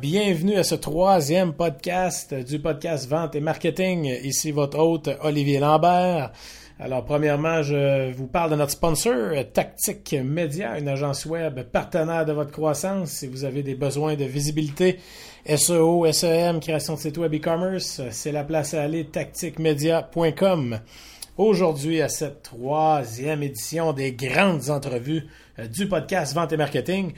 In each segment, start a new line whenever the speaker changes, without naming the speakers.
bienvenue à ce troisième podcast du podcast Vente et Marketing. Ici votre hôte Olivier Lambert. Alors premièrement, je vous parle de notre sponsor, Tactique Média, une agence web partenaire de votre croissance. Si vous avez des besoins de visibilité, SEO, SEM, création de site web e-commerce, c'est la place à aller, tacticmedia.com. Aujourd'hui, à cette troisième édition des grandes entrevues euh, du podcast Vente et Marketing,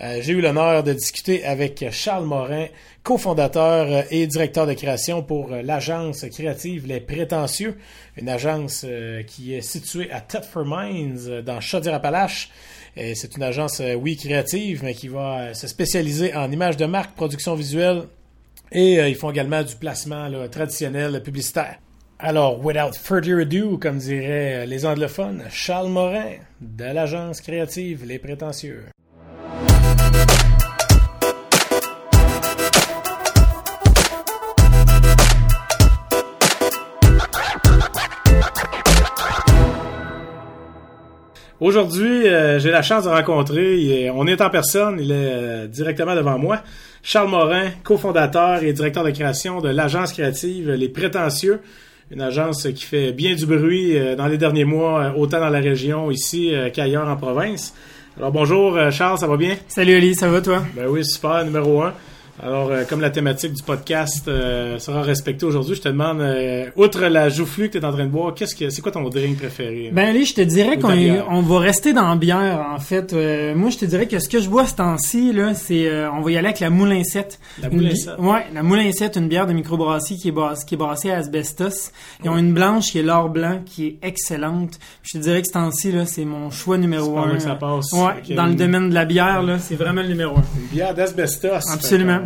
euh, j'ai eu l'honneur de discuter avec Charles Morin, cofondateur euh, et directeur de création pour euh, l'agence créative Les Prétentieux, une agence qui est située à Thetford Mines dans Chaudière-Appalaches. C'est une agence, oui, créative, mais qui va se spécialiser en images de marque, production visuelle et ils font également du placement traditionnel publicitaire. Alors, without further ado, comme diraient les anglophones, Charles Morin de l'agence créative Les Prétentieux. Aujourd'hui, euh, j'ai la chance de rencontrer, on est en personne, il est euh, directement devant moi, Charles Morin, cofondateur et directeur de création de l'agence créative Les Prétentieux, une agence qui fait bien du bruit euh, dans les derniers mois, autant dans la région ici qu'ailleurs en province. Alors bonjour Charles, ça va bien?
Salut Ali, ça va toi?
Ben oui, super, numéro un. Alors, euh, comme la thématique du podcast euh, sera respectée aujourd'hui, je te demande, euh, outre la joufflue que tu es en train de boire, qu'est-ce que c'est quoi ton drink préféré?
Ben Ali, je te dirais qu'on on va rester dans la bière, en fait. moi, je te dirais que ce que je bois ce temps-ci, là, c'est on va y aller avec la Moulin 7.
La Moulin 7?
Ouais, la Moulin 7, une bière de microbrasserie qui est, qui est brassée à asbestos. Ils ont une blanche qui est l'or blanc, qui est excellente. Je te dirais que ce temps-ci, là, c'est mon choix numéro un.
ça passe.
Ouais, dans le domaine de la bière, là, c'est vraiment le numéro un.
Une bière d'asbestos.
Absolument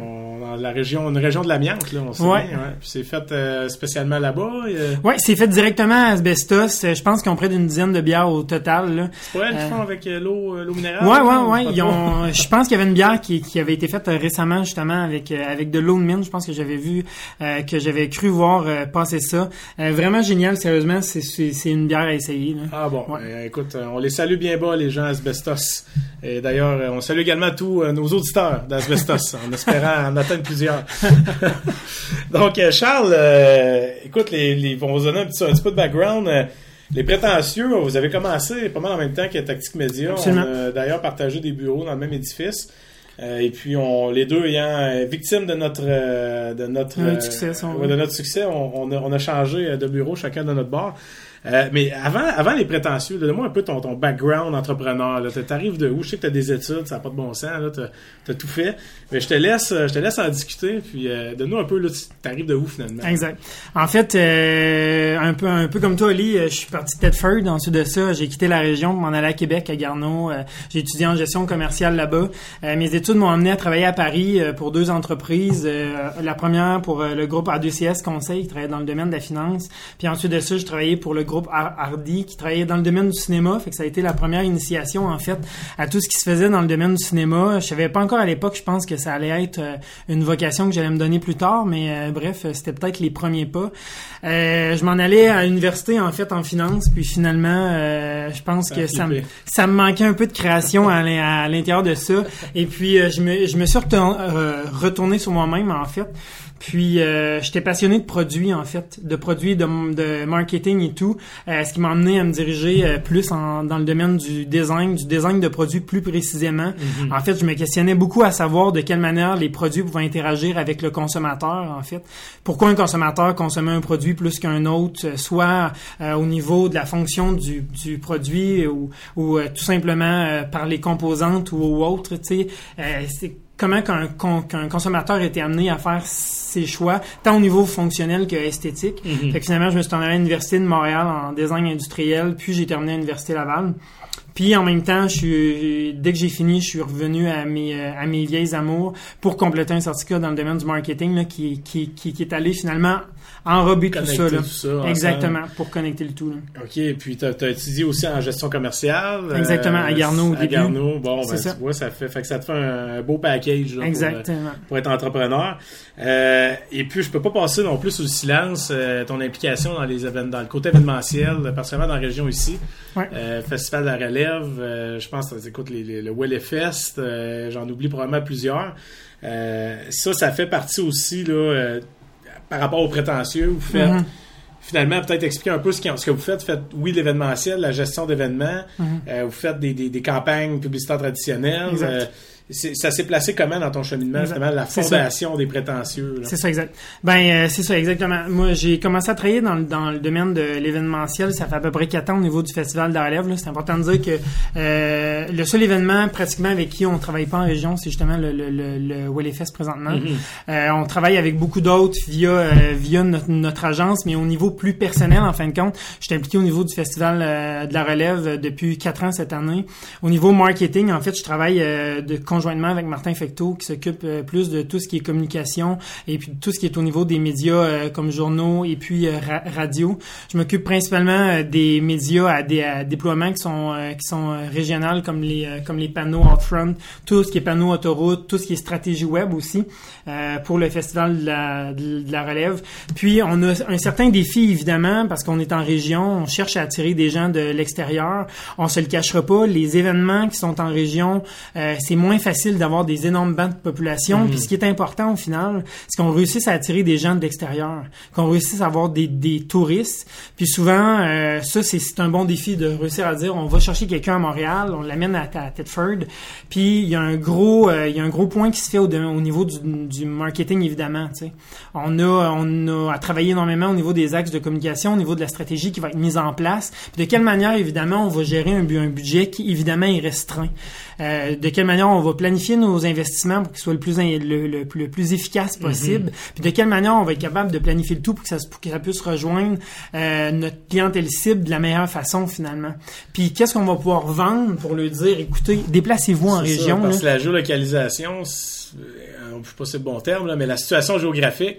la région, une région de l'amiante, là, on sait ouais. bien. Ouais. c'est fait euh, spécialement là-bas.
Euh... Oui, c'est fait directement à Asbestos. Euh, je pense qu'ils ont près d'une dizaine de bières au total.
C'est pas elles qui font avec euh, l'eau, l'eau minérale?
Ouais. Ils ont, je pense qu'il y avait une bière qui, qui avait été faite récemment justement avec avec de l'eau de mine. Je pense que j'avais vu, que j'avais cru voir passer ça. vraiment génial, sérieusement. C'est, c'est, une bière à essayer. Là.
Ah bon. écoute, on les salue bien bas les gens Asbestos. Et d'ailleurs, on salue également tous nos auditeurs d'Asbestos en espérant en atteindre plusieurs. Donc, euh, Charles, euh, écoute, les, les, on va vous donner un petit, un petit peu de background. Euh, les prétentieux, vous avez commencé pas mal en même temps que Tactique Média. On a d'ailleurs partagé des bureaux dans le même édifice. et puis on, les deux ayant victimes de notre de notre
succès,
de notre succès, on, a, on, a, changé de bureau chacun de notre bord. Euh, mais avant, avant les prétentieux, donne-moi un peu ton, ton background entrepreneur. Tu arrives de où? Je sais que tu as des études, ça n'a pas de bon sens, tu as, tout fait. Mais je te laisse, je te laisse en discuter, puis euh, donne-nous un peu, tu arrives de où finalement?
Exact. En fait, euh, un, peu, un peu comme toi, Ali, je suis parti de Tedford. Ensuite de ça, j'ai quitté la région pour m'en aller à Québec, à Garneau. j'ai étudié en gestion commerciale là-bas. mes études m'ont amené à travailler à Paris pour deux entreprises. la première pour le groupe A2CS Conseil, qui travaillait dans le domaine de la finance. Puis ensuite de ça, j'ai travaillé pour le groupe Hardy qui travaillait dans le domaine du cinéma. Fait que ça a été la première initiation, en fait, à tout ce qui se faisait dans le domaine du cinéma. Je savais pas encore à l'époque, je pense que ça allait être euh, une vocation que j'allais me donner plus tard, mais euh, bref, c'était peut-être les premiers pas. Euh, je m'en allais à l'université, en fait, en finance, puis finalement, je pense que ça me, ça me manquait un peu de création à l'intérieur de ça. Et puis, je me, je me suis retourné sur moi-même, en fait. Puis euh, j'étais passionné de produits en fait, de produits de, de marketing et tout, euh, ce qui m'a amené à me diriger euh, plus en, dans le domaine du design, du design de produits plus précisément. Mhm. En fait, je me questionnais beaucoup à savoir de quelle manière les produits pouvaient interagir avec le consommateur en fait. Pourquoi un consommateur consommait un produit plus qu'un autre, soit au niveau de la fonction du, du produit ou, ou tout simplement par les composantes ou autres, tu sais comment qu'un consommateur était amené à faire ses choix, tant au niveau fonctionnel que esthétique. Mm-hmm. Fait que finalement, je me suis allé à l'Université de Montréal en design industriel, puis j'ai terminé à l'Université Laval. Puis en même temps, je suis, dès que j'ai fini, je suis revenu à mes, à mes vieilles amours pour compléter un certificat dans le domaine du marketing là, qui, qui, qui, qui est allé finalement enrober tout ça. Là. Tout ça Exactement, pour connecter le tout. Là.
OK, puis tu as, étudié aussi en gestion commerciale.
Exactement, à Garneau au
à Garneau, bon, ben, ça. tu vois, ça fait, fait que ça te fait un beau package là,
Exactement.
Pour, pour, être entrepreneur. Euh, Euh, et puis, je peux pas passer non plus sous le silence euh, ton implication dans les dans le côté événementiel, particulièrement dans la région ici.
Ouais.
Euh, Festival de la relève, euh, je pense, écoute, les, les, le Willy Fest, euh, j'en oublie probablement plusieurs. Euh, ça, ça fait partie aussi, là, euh, par rapport aux prétentieux, vous faites...
Mhm.
Finalement, peut-être expliquer un peu ce, que vous faites. Faites, oui, l'événementiel, la gestion d'événements.
Mhm.
Euh, vous faites des, des, des campagnes publicitaires traditionnelles. Euh, ça s'est placé comment dans ton cheminement,
Exact.
justement, la fondation des prétentieux?
C'est ça, exact. Ben, euh, c'est ça, exactement. Moi, j'ai commencé à travailler dans, le- dans le domaine de l'événementiel. Ça fait à peu près quatre ans au niveau du Festival de la relève. là. C'est important de dire que euh, le seul événement pratiquement avec qui on travaille pas en région, c'est justement le, le, le, le présentement.
Mhm.
Euh, on travaille avec beaucoup d'autres via euh, via notre, notre agence, mais au niveau plus personnel, en fin de compte, je suis impliqué au niveau du Festival euh, de la relève euh, depuis quatre ans cette année. Au niveau marketing, en fait, je travaille de, conjointement avec Martin Fecteau, qui s'occupe euh, plus de tout ce qui est communication et puis tout ce qui est au niveau des médias euh, comme journaux et puis euh, ra- radio. Je m'occupe principalement des médias à, des, à déploiement qui sont qui sont régionales comme les comme les panneaux out front, tout ce qui est panneaux autoroute, tout ce qui est stratégie web aussi pour le festival de la, de, la relève. Puis on a un certain défi évidemment parce qu'on est en région, on cherche à attirer des gens de l'extérieur. On se le cachera pas, les événements qui sont en région, c'est moins facile d'avoir des énormes bancs de population.
Mhm.
Puis ce qui est important au final, c'est qu'on réussisse à attirer des gens de l'extérieur, qu'on réussisse à avoir des, des touristes. Puis souvent, euh, ça c'est c'est un bon défi de réussir à dire on va chercher quelqu'un à Montréal, on l'amène à, à Thetford. Puis il y a un gros, euh, il y a un gros point qui se fait au, au niveau du, du marketing évidemment. tu sais. On a, on a à travailler énormément au niveau des axes de communication, au niveau de la stratégie qui va être mise en place. Puis de quelle manière évidemment on va gérer un, un budget qui évidemment est restreint. Euh, de quelle manière on va planifier nos investissements pour qu'ils soient le plus le, le- le plus efficace possible? Puis de quelle manière on va être capable de planifier le tout pour que ça, pour que ça puisse rejoindre euh, notre clientèle cible de la meilleure façon finalement? Puis qu'est-ce qu'on va pouvoir vendre pour leur dire écoutez, déplacez-vous en
C'est ça,
région.
parce
là?
la géolocalisation, euh, je sais pas si c'est le bon terme, là, mais la situation géographique,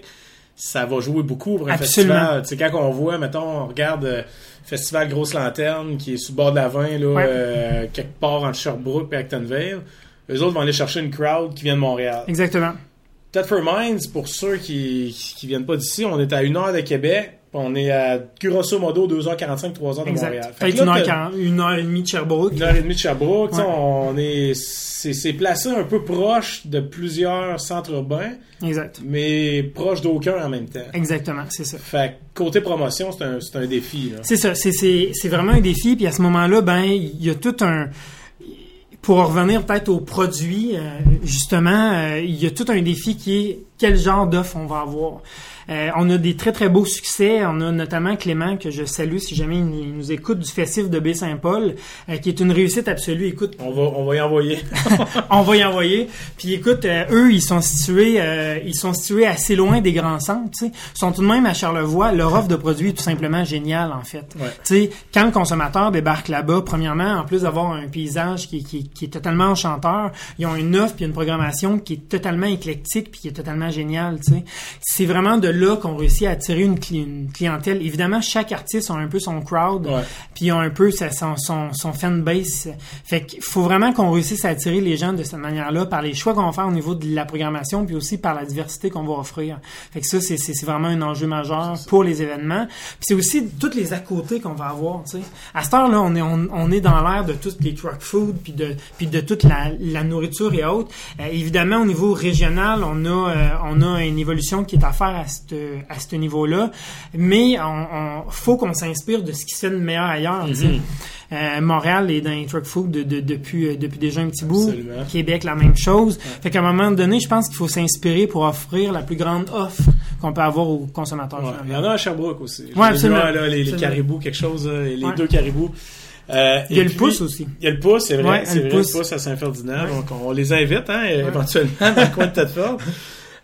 ça va jouer beaucoup pour un
Absolument.
festival. Tu sais, quand on voit, mettons, on regarde euh, Festival Grosse Lanterne, qui est sous le bord de la 20, là,
Ouais.
euh, quelque part entre Sherbrooke et Actonville, eux autres vont aller chercher une crowd qui vient de Montréal.
Exactement.
Thetford Mines, pour ceux qui, qui viennent pas d'ici, on est à une heure de Québec, on est à grosso modo 2h45, 3h de Montréal.
Exact.
Fait que
Peut-être une heure, une heure et demie de Sherbrooke.
une heure et demie de Sherbrooke,
Ouais.
on est, c'est, c'est placé un peu proche de plusieurs centres urbains,
Exact.
mais proche d'aucun en même temps.
Exactement, c'est ça.
Fait que côté promotion, c'est un, c'est un défi. Là.
C'est ça, c'est, c'est, c'est vraiment un défi. Puis à ce moment-là, ben il y a tout un pour en revenir peut-être au produit, euh, justement, euh, il y a tout un défi qui est quel genre d'offre on va avoir. Euh, on a des très très beaux succès. On a notamment Clément que je salue si jamais il nous- écoute du Festif de Baie-Saint-Paul, euh, qui est une réussite absolue. Écoute,
On va, on va y envoyer.
on va y envoyer. Puis écoute, euh, eux, ils sont situés, euh, ils sont situés assez loin des grands centres. Tu sais, Ils sont tout de même à Charlevoix. Leur offre de produits est tout simplement géniale en fait.
Ouais.
Tu sais, quand le consommateur débarque là-bas, premièrement, en plus d'avoir un paysage qui, qui, qui est totalement enchanteur, ils ont une offre puis une programmation qui est totalement éclectique puis qui est totalement géniale. Tu sais, c'est vraiment de là qu'on réussit à attirer une, cli- une clientèle. Évidemment, chaque artiste a un peu son crowd puis ont un peu sa- son, son, son fan base. Fait qu'il faut vraiment qu'on réussisse à attirer les gens de cette manière-là par les choix qu'on va faire au niveau de la programmation, puis aussi par la diversité qu'on va offrir. Fait que ça, c'est, vraiment un enjeu majeur pour les événements. Puis c'est aussi toutes les à côté qu'on va avoir. À cette heure-là, on est, on, on est dans l'ère de tout les truck food, puis de, puis de toute la, la nourriture et autres. Euh, évidemment, au niveau régional, on a, euh, on a une évolution qui est à faire à ce à ce niveau-là, mais on, on faut qu'on s'inspire de ce qui se fait de meilleur ailleurs.
Mhm.
Euh, Montréal est dans les truck food de, de- depuis, euh, depuis déjà un petit bout. Québec, la même chose. Fait qu'à un moment donné, je pense qu'il faut s'inspirer pour offrir la plus grande offre qu'on peut avoir aux consommateurs.
Ouais. Il y en a à Sherbrooke aussi.
Ouais,
vu,
absolument.
là, les, caribous, quelque chose, là, les
Ouais.
deux caribous. Euh,
Il y a le
puis,
pouce aussi.
Il y a le pouce, c'est vrai.
Ouais,
c'est
le pouce.
le pouce à Saint-Ferdinand.
Ouais.
Donc, on les invite, hein, éventuellement, dans le coin de Thetford.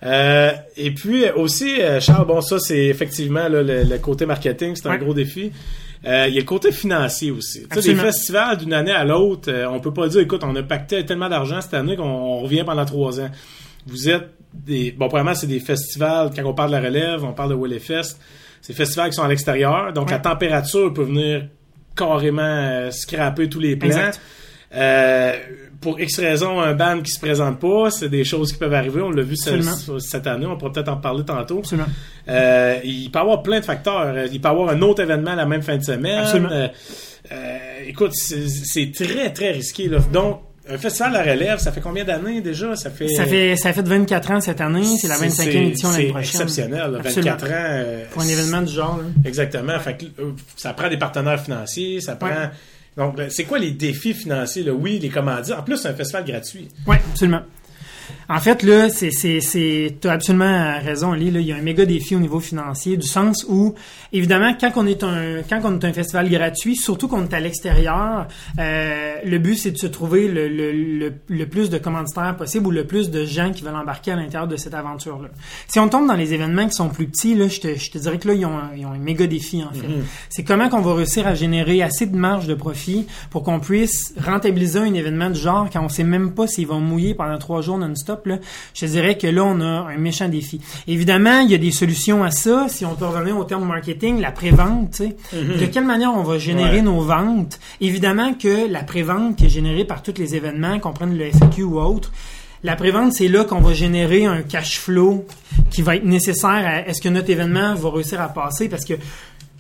Euh, et puis euh, aussi, euh, Charles, bon, ça, c'est effectivement là, le, le côté marketing, c'est un
Ouais.
gros défi. Euh, il y a le côté financier aussi. Tu sais, des
Absolument.
festivals d'une année à l'autre, euh, on peut pas dire, écoute, on a pacté tellement d'argent cette année qu'on on revient pendant trois ans. Vous êtes des... Bon, premièrement, c'est des festivals, quand on parle de la relève, on parle de Willy Fest, c'est des festivals qui sont à l'extérieur, donc
Ouais.
la température peut venir carrément euh, scraper tous les plans.
Exact.
Euh, pour X raison, un band qui se présente pas, c'est des choses qui peuvent arriver. On l'a vu ce-
Absolument.
cette année, on pourra peut-être en parler tantôt.
Absolument.
Euh, il peut y avoir plein de facteurs. Euh, Il peut y avoir un autre événement la même fin de semaine.
Absolument.
Euh, écoute, c'est très, très risqué. Là. Donc, un festival à la relève, ça fait combien d'années déjà? Ça fait...
Ça fait, ça fait 24 ans cette année, c'est la 25e édition l'année prochaine.
C'est exceptionnel, là,
Absolument.
24 ans. euh,
Pour un événement du genre. là.
Exactement. Fait que, euh, ça prend des partenaires financiers, ça prend...
Ouais.
Donc, là, c'est quoi les défis financiers? Là? Oui, les commandites. En plus, c'est un festival gratuit.
Oui, absolument. En fait, là, c'est, c'est, c'est, t'as absolument raison, Lee, là, il y a un méga défi au niveau financier, du sens où, évidemment, quand on est un, quand on est un festival gratuit, surtout qu'on est à l'extérieur, euh, le but, c'est de se trouver le, le, le, le plus de commanditaires possible ou le plus de gens qui veulent embarquer à l'intérieur de cette aventure-là. Si on tombe dans les événements qui sont plus petits, là, je te, je te dirais que là, ils ont un, ils ont un méga défi, en fait. C'est comment qu'on va réussir à générer assez de marge de profit pour qu'on puisse rentabiliser un événement du genre quand on sait même pas s'ils vont mouiller pendant trois jours non-stop. Là, je te dirais que là, on a un méchant défi. Évidemment, il y a des solutions à ça. Si on peut revenir au terme marketing, la pré-vente, tu sais. De quelle manière on va générer
Ouais.
nos ventes? Évidemment que la pré-vente qui est générée par tous les événements, qu'on prenne le FAQ ou autre, la prévente, c'est là qu'on va générer un cash flow qui va être nécessaire à est-ce que notre événement va réussir à passer? Parce que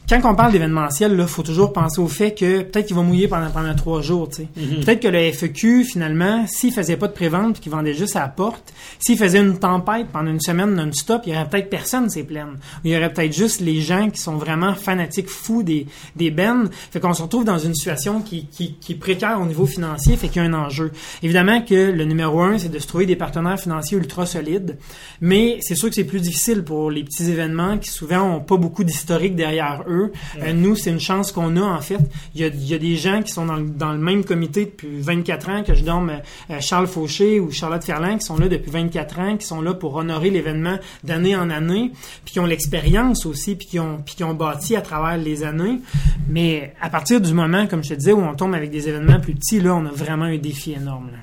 quand on parle d'événementiel, il faut toujours penser au fait que peut-être qu'il va mouiller pendant, pendant trois jours. tu sais. Peut-être que le FEQ, finalement, s'il faisait pas de prévente puis qu'il vendait juste à la porte, s'il faisait une tempête pendant une semaine non-stop, il y aurait peut-être personne, c'est plein. Il y aurait peut-être juste les gens qui sont vraiment fanatiques fous des, des bennes. Fait qu'on se retrouve dans une situation qui, qui, qui est précaire au niveau financier, fait qu'il y a un enjeu. Évidemment que le numéro un, c'est de se trouver des partenaires financiers ultra solides, mais c'est sûr que c'est plus difficile pour les petits événements qui souvent ont pas beaucoup d'historique derrière eux. Euh, nous, c'est une chance qu'on a en fait. Il y a, il y a des gens qui sont dans, le- dans le même comité depuis 24 ans, que je nomme euh, Charles Fauché ou Charlotte Ferland, qui sont là depuis 24 ans, qui sont là pour honorer l'événement d'année en année, puis qui ont l'expérience aussi, puis qui ont, puis qui ont bâti à travers les années. Mais à partir du moment, comme je te disais, où on tombe avec des événements plus petits, là, on a vraiment un défi énorme. là.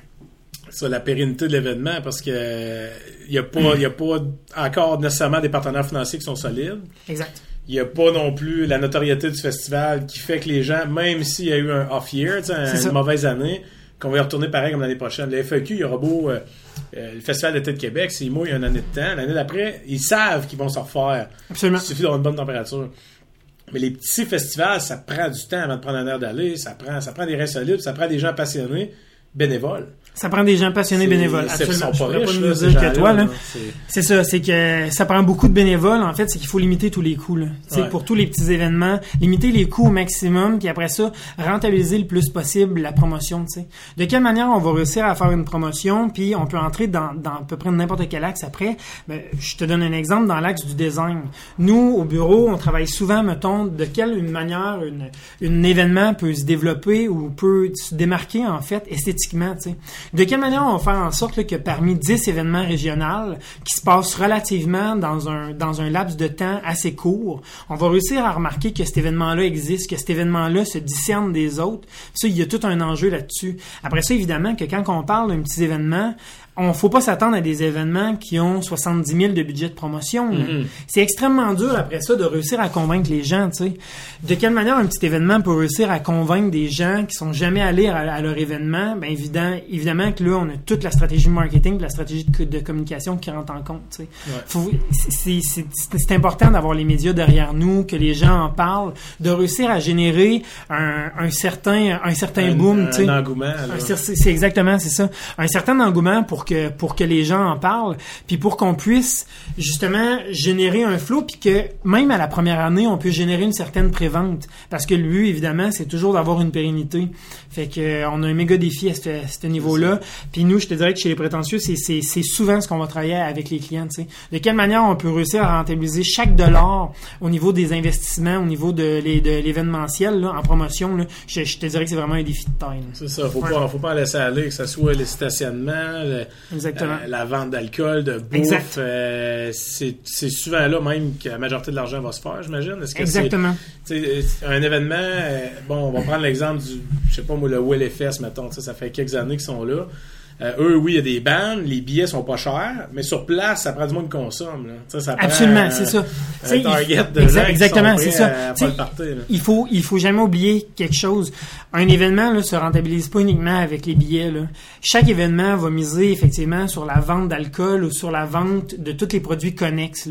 sur la pérennité de l'événement parce que euh, il y a pas il y a pas encore nécessairement des partenaires financiers qui sont solides.
Exact.
Il y a pas non plus la notoriété du festival qui fait que les gens même s'il y a eu un off year, tu sais, un-
C'est ça.
une mauvaise année, qu'on va y retourner pareil comme l'année prochaine. Le FAQ, il y aura beau euh, euh, le festival d'été de Québec, s'il mouille une année de temps, l'année d'après, ils savent qu'ils vont s'en refaire.
Absolument.
Il suffit d'avoir une bonne température. Mais les petits festivals, ça prend du temps avant de prendre un air d'aller, ça prend ça prend des reins solides, ça prend des gens passionnés, bénévoles.
Ça prend des gens passionnés bénévoles. Absolument.
Sont pas riches,
pas
là,
dire que toi, là.
C'est-
ça, c'est que ça prend beaucoup de bénévoles. En fait, c'est qu'il faut limiter tous les coûts. Là.
Ouais.
Pour tous les petits événements, limiter les coûts au maximum, puis après ça, rentabiliser le plus possible la promotion. tu sais. De quelle manière on va réussir à faire une promotion, puis on peut entrer dans, dans à peu près n'importe quel axe après? Ben, je te donne un exemple dans l'axe du design. Nous, au bureau, on travaille souvent, mettons, de quelle manière une, une événement peut se développer ou peut se démarquer, en fait, esthétiquement. De quelle manière on va faire en sorte que parmi 10 événements régionaux qui se passent relativement dans un, dans un laps de temps assez court, on va réussir à remarquer que cet événement-là existe, que cet événement-là se discerne des autres? Ça, il y a tout un enjeu là-dessus. Après ça, évidemment, que quand on parle d'un petit événement, on faut pas s'attendre à des événements qui ont 70 000 de budget de promotion. là. C'est extrêmement dur après ça de réussir à convaincre les gens. Tu sais. De quelle manière un petit événement peut réussir à convaincre des gens qui sont jamais allés à, à leur événement? Ben évident, évidemment que là on a toute la stratégie marketing, la stratégie de, de communication qui rentre en compte. Tu sais. Faut- c'est- important d'avoir les médias derrière nous, que les gens en parlent, de réussir à générer un, un certain un certain
un,
boom.
un
tu sais.
engouement.
c'est exactement, c'est ça. Un certain engouement pour que pour que les gens en parlent, puis pour qu'on puisse justement générer un flot, puis que même à la première année, on peut générer une certaine prévente, parce que le but évidemment, c'est toujours d'avoir une pérennité. Fait que euh, on a un méga défi à ce, à ce niveau-là. Puis nous, je te dirais que chez les prétentieux, c'est souvent ce qu'on va travailler avec les clients. De quelle manière on peut réussir à rentabiliser chaque dollar au niveau des investissements, au niveau de l'événementiel en promotion. Là, je, je te dirais que c'est vraiment un défi de taille.
C'est ça, faut
Ouais.
pas, faut pas laisser aller, que ce soit les stationnements, le-
Exactement.
euh, la vente d'alcool, de bouffe. Euh, c'est souvent là même que la majorité de l'argent va se faire, j'imagine. Est-ce que
Exactement.
c'est sais, un événement, euh, bon, on va prendre l'exemple du, je sais pas moi, le WLFS, mettons, ça fait quelques années qu'ils sont là. Euh, eux, oui, il y a des bandes, les billets sont pas chers, mais sur place, ça prend du monde qui consomme. Là. Ça prend,
Absolument,
euh,
c'est ça.
un target de
Exa
gens
exactement, c'est ça.
à.
Il faut, il faut jamais oublier quelque chose. Un événement là, se rentabilise pas uniquement avec les billets. Là. Chaque événement va miser effectivement sur la vente d'alcool ou sur la vente de tous les produits connexes.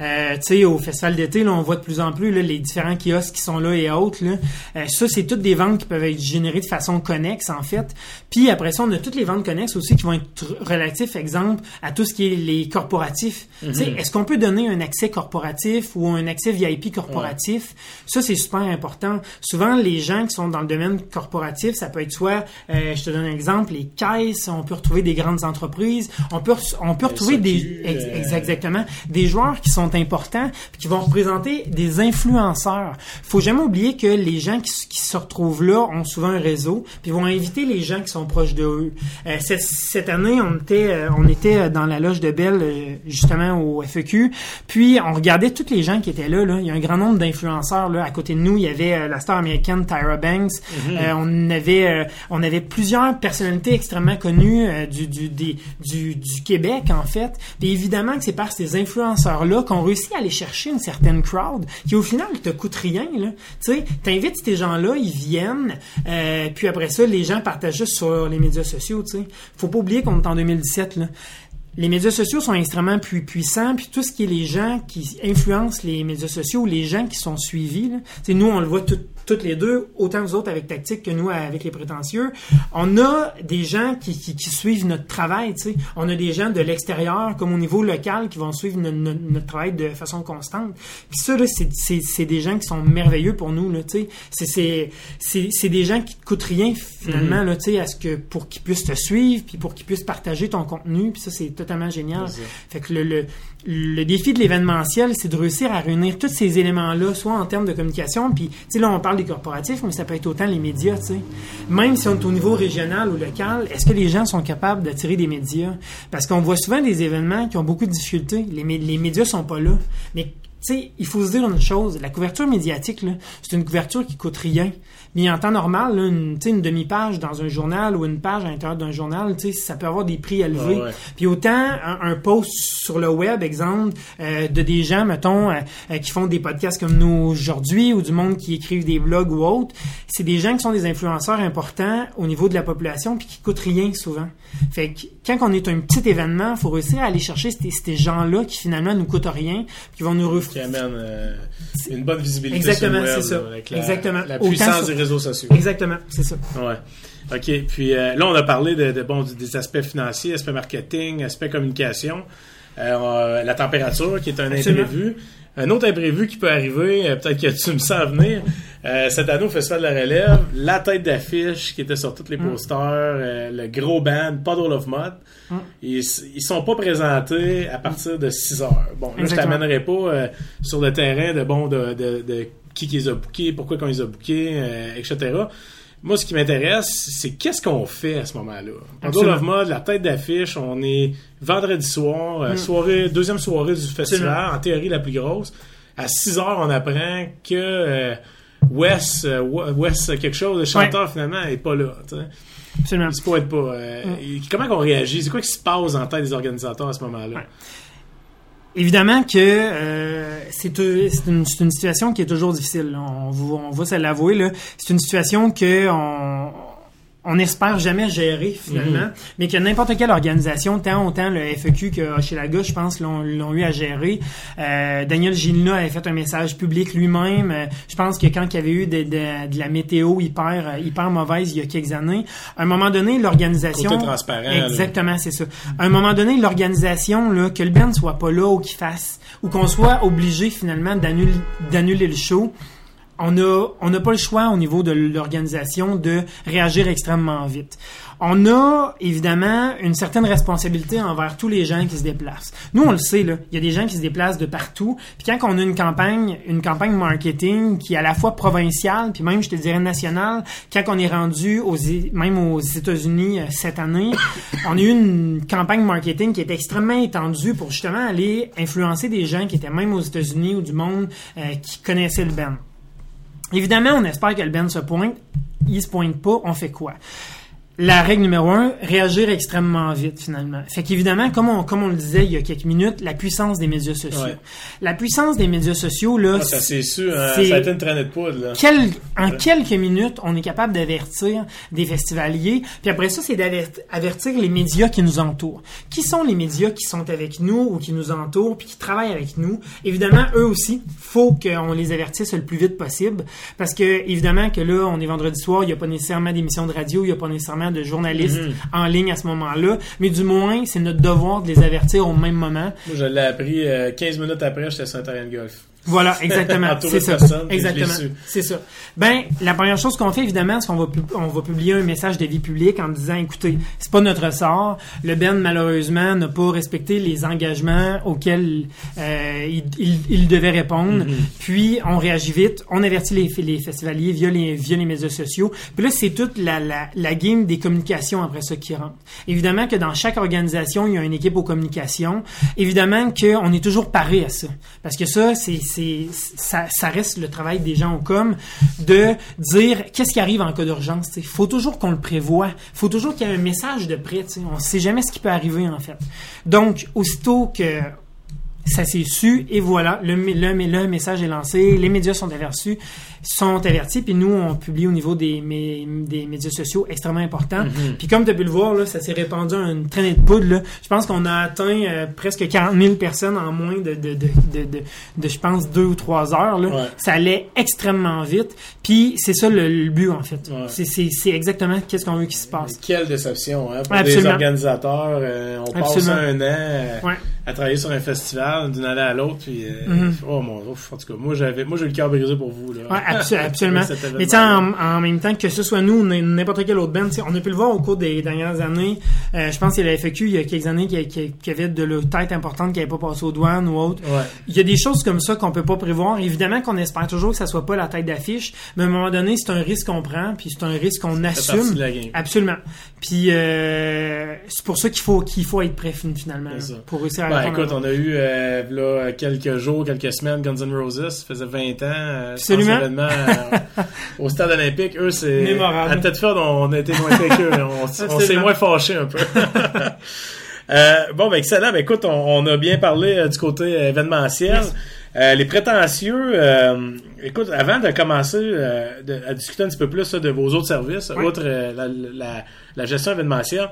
Euh, tu sais, au festival d'été, là, on voit de plus en plus là, les différents kiosques qui sont là et autres. Là. Euh, ça, c'est toutes des ventes qui peuvent être générées de façon connexe, en fait. Puis après ça, on a toutes les ventes connexes aussi qui vont être relatifs, exemple, à tout ce qui est les corporatifs. Tu sais, est-ce qu'on peut donner un accès corporatif ou un accès VIP corporatif? Ça, c'est super important. Souvent, les gens qui sont dans le domaine corporatif, ça peut être soit, euh, je te donne un exemple, les caisses, on peut retrouver des grandes entreprises, on peut, on peut retrouver des, ex- ex- exactement, des joueurs qui sont importants, puis qui vont représenter des influenceurs. Faut jamais oublier que les gens qui, se retrouvent là ont souvent un réseau, puis vont inviter les gens qui sont proches d'eux. Euh, cette, cette année, on était, euh, on était dans la loge de Belle, euh, justement au FEQ, puis on regardait tous les gens qui étaient là. là. Il y a un grand nombre d'influenceurs là. À côté de nous, il y avait euh, la star américaine Tyra Banks. Euh, on avait, euh, on avait plusieurs personnalités extrêmement connues euh, du, du, des- du, du Québec en fait. Puis évidemment que c'est par ces influenceurs là qu'on réussit à aller chercher une certaine crowd qui au final te coûte rien. Là. Tu sais, t'invites ces gens-là, ils viennent, euh, puis après ça, les gens partagent juste sur les médias sociaux. Tu sais, faut pas oublier qu'on est en 2017 là. Les médias sociaux sont extrêmement pu- puissants, puis tout ce qui est les gens qui influencent les médias sociaux, les gens qui sont suivis, là, nous on le voit tout- toutes les deux, autant nous autres avec Tactique que nous avec les prétentieux, on a des gens qui, qui, qui suivent notre travail, tu sais. on a des gens de l'extérieur comme au niveau local qui vont suivre no- no- notre travail de façon constante. Puis ça, là, c'est- c'est c'est des gens qui sont merveilleux pour nous, là, tu sais. C'est- c'est c'est c'est des gens qui te coûtent rien finalement, là, tu sais, à ce que pour qu'ils puissent te suivre, puis pour qu'ils puissent partager ton contenu, puis ça c'est totalement génial. Fait que le, le, le défi de l'événementiel, c'est de réussir à réunir tous ces éléments-là, soit en termes de communication, puis, tu sais, là, on parle des corporatifs, mais ça peut être autant les médias, tu sais. Même si on est au niveau régional ou local, est-ce que les gens sont capables d'attirer des médias? Parce qu'on voit souvent des événements qui ont beaucoup de difficultés. Les, mé- les médias sont pas là. Mais, tu sais, il faut se dire une chose. La couverture médiatique, c'est une couverture qui coûte rien. Mais en temps normal, là, une, une demi-page dans un journal ou une page à l'intérieur d'un journal, tu sais, ça peut avoir des prix élevés.
Ouais.
Puis autant un, un post sur le web, exemple, euh, de des gens, mettons, euh, euh, qui font des podcasts comme nous aujourd'hui, ou du monde qui écrivent des blogs ou autres, c'est des gens qui sont des influenceurs importants au niveau de la population, puis qui coûtent rien souvent. Fait que quand on est un petit événement, faut réussir à aller chercher ces, ces gens-là qui finalement nous coûtent rien, qui vont nous ref-
Qui amène euh, une bonne visibilité
Exactement, c'est ça.
là, avec la,
Exactement.
la puissance réseaux sociaux.
Exactement, c'est ça.
Ouais. OK. Puis euh, là, on a parlé de, de, bon, des aspects financiers, aspects marketing, aspects communication. Euh, on- la température, qui est un
Absolument.
imprévu. Un autre imprévu qui peut arriver, euh, peut-être que tu me sens venir, euh, cette année au Festival de la Relève, la tête d'affiche qui était sur tous les
Mm.
posters, euh, le gros band, Puddle of Mud,
Mm.
ils, ils sont pas présentés à partir de 6 heures. Bon, là, je
Exactement.
t'amènerai pas euh, sur le terrain de bon de, de, de qui qui les a bookés, pourquoi qu'on les a bookés, euh, etc. Moi, ce qui m'intéresse, c'est qu'est-ce qu'on fait à ce moment-là?
Absolument.
of Mud, la tête d'affiche, on est vendredi soir, euh,
Mm.
soirée, deuxième soirée du festival,
Absolument.
en théorie la plus grosse. À 6 heures, on apprend que euh, Wes, euh, Wes quelque chose, le chanteur finalement, est pas là. tu sais.
Absolument.
Il se pas. euh, il- Comment qu'on réagit? C'est quoi qui se passe la tête des organisateurs à ce moment-là?
Ouais. Évidemment que euh, c'est une, une situation qui est toujours difficile. On, on va se l'avouer. C'est une situation que on, on espère jamais gérer finalement, mais que n'importe quelle organisation, tant autant le FEQ que chez la gauche, je pense, l'ont eu à gérer. Euh, Daniel Gilna avait fait un message public lui-même. Euh, je pense que quand il y avait eu de, de- de la météo hyper euh, hyper mauvaise il y a quelques années, à un moment donné, l'organisation. Exactement, c'est ça. À un moment donné, l'organisation, là, que le band soit pas là ou qu'il fasse, ou qu'on soit obligé finalement d'annuler le show, on a on n'a pas le choix au niveau de l'organisation de réagir extrêmement vite. On a évidemment une certaine responsabilité envers tous les gens qui se déplacent. Nous on le sait là, il y a des gens qui se déplacent de partout. Puis quand on a une campagne, une campagne marketing qui est à la fois provinciale, puis même je te dirais nationale, quand on est rendu aux même aux États-Unis euh, cette année, on a eu une campagne marketing qui est extrêmement étendue pour justement aller influencer des gens qui étaient même aux États-Unis ou du monde euh, qui connaissaient le band. Évidemment, on espère que le Ben se pointe. Il se pointe pas, on fait quoi? La règle numéro un, réagir extrêmement vite finalement. Fait qu'évidemment, comme on, comme on le disait il y a quelques minutes, la puissance des médias sociaux.
Ouais.
La puissance des médias sociaux, là,
Ah, ça c'est sûr, hein, ça a été une traînée de poudre. Là.
quel- en quelques minutes, on est capable d'avertir des festivaliers. Puis après ça, c'est d'avertir les médias qui nous entourent. Qui sont les médias qui sont avec nous ou qui nous entourent puis qui travaillent avec nous? Évidemment, eux aussi, faut qu'on les avertisse le plus vite possible. Parce que, évidemment, que là, on est vendredi soir, il n'y a pas nécessairement d'émissions de radio, il n'y a pas nécessairement de journalistes
Mhm.
en ligne à ce moment-là. Mais du moins, c'est notre devoir de les avertir au même moment.
Moi, je l'ai appris euh, 15 minutes après, j'étais sur un terrain de golf.
Voilà, exactement. C'est ça. Exactement. C'est ça. Ben, la première chose qu'on fait, évidemment, c'est qu'on va, on va publier un message de vie publique en disant, écoutez, c'est pas notre sort. Le Ben, malheureusement, n'a pas respecté les engagements auxquels euh, il, il- il devait répondre.
Mhm.
Puis, on réagit vite. On avertit les, les festivaliers via les, via les médias sociaux. Puis là, c'est toute la, la, la game des communications après ça qui rentre. Évidemment que dans chaque organisation, il y a une équipe aux communications. Évidemment qu'on est toujours paré à ça. Parce que ça, c'est, c'est, ça, reste le travail des gens au com de dire qu'est-ce qui arrive en cas d'urgence. Il faut toujours qu'on le prévoit. faut toujours qu'il y ait un message de prêt. On ne sait jamais ce qui peut arriver, en fait. Donc, aussitôt que ça s'est su et voilà, le, le, le message est lancé, les médias sont avertis, sont avertis, puis nous, on publie au niveau des, mé- des médias sociaux extrêmement importants.
Mhm.
Puis comme tu as pu le voir, là, ça s'est répandu à une traînée de poudre. Là. Je pense qu'on a atteint euh, presque 40 000 personnes en moins de, de, de, de, de, je pense, deux ou trois heures. Là.
Ouais.
Ça allait extrêmement vite. Puis c'est ça le, le but, en fait.
Ouais.
C'est- C'est c'est exactement qu'est-ce qu'on veut qu'il se passe.
Quelle déception, hein, pour
Absolument.
des organisateurs. euh, on passe
Absolument.
un an euh,
Ouais.
à travailler sur un festival d'une année à l'autre. Puis, euh,
Mhm.
oh mon ouf, en tout cas, moi j'avais, moi j'ai eu le cœur brisé pour vous là.
Absolument. Mais tu en, en même temps que ce soit nous ou n'importe quel autre band, on a pu le voir au cours des dernières années. Euh, je pense qu'il y a la FAQ il y a quelques années qui, qui, qui avait de la tête importante qui n'avait pas passé aux douanes ou autre.
Ouais.
Il y a des choses comme ça qu'on peut pas prévoir. Évidemment qu'on espère toujours que ça soit pas la tête d'affiche, mais à un moment donné, c'est un risque qu'on prend, puis c'est un risque qu'on assume.
de la game.
Absolument. Puis euh, c'est pour ça qu'il faut qu'il faut être prêt fin- finalement pour réussir à
Ben, écoute, on a eu euh, là, quelques jours, quelques semaines Guns N' Roses, ça faisait 20 ans.
Absolument.
Euh, au stade olympique, eux, c'est.
Mémorable.
À Tedford, on a été moins avec eux. On, on s'est moins fâchés un peu. Euh, bon, ben excellent. Ben, écoute, on, on a bien parlé euh, du côté événementiel. Euh, les prétentieux, écoute, avant de commencer de- à discuter un petit peu plus là, de vos autres services,
Oui.
outre la, la- la gestion événementielle,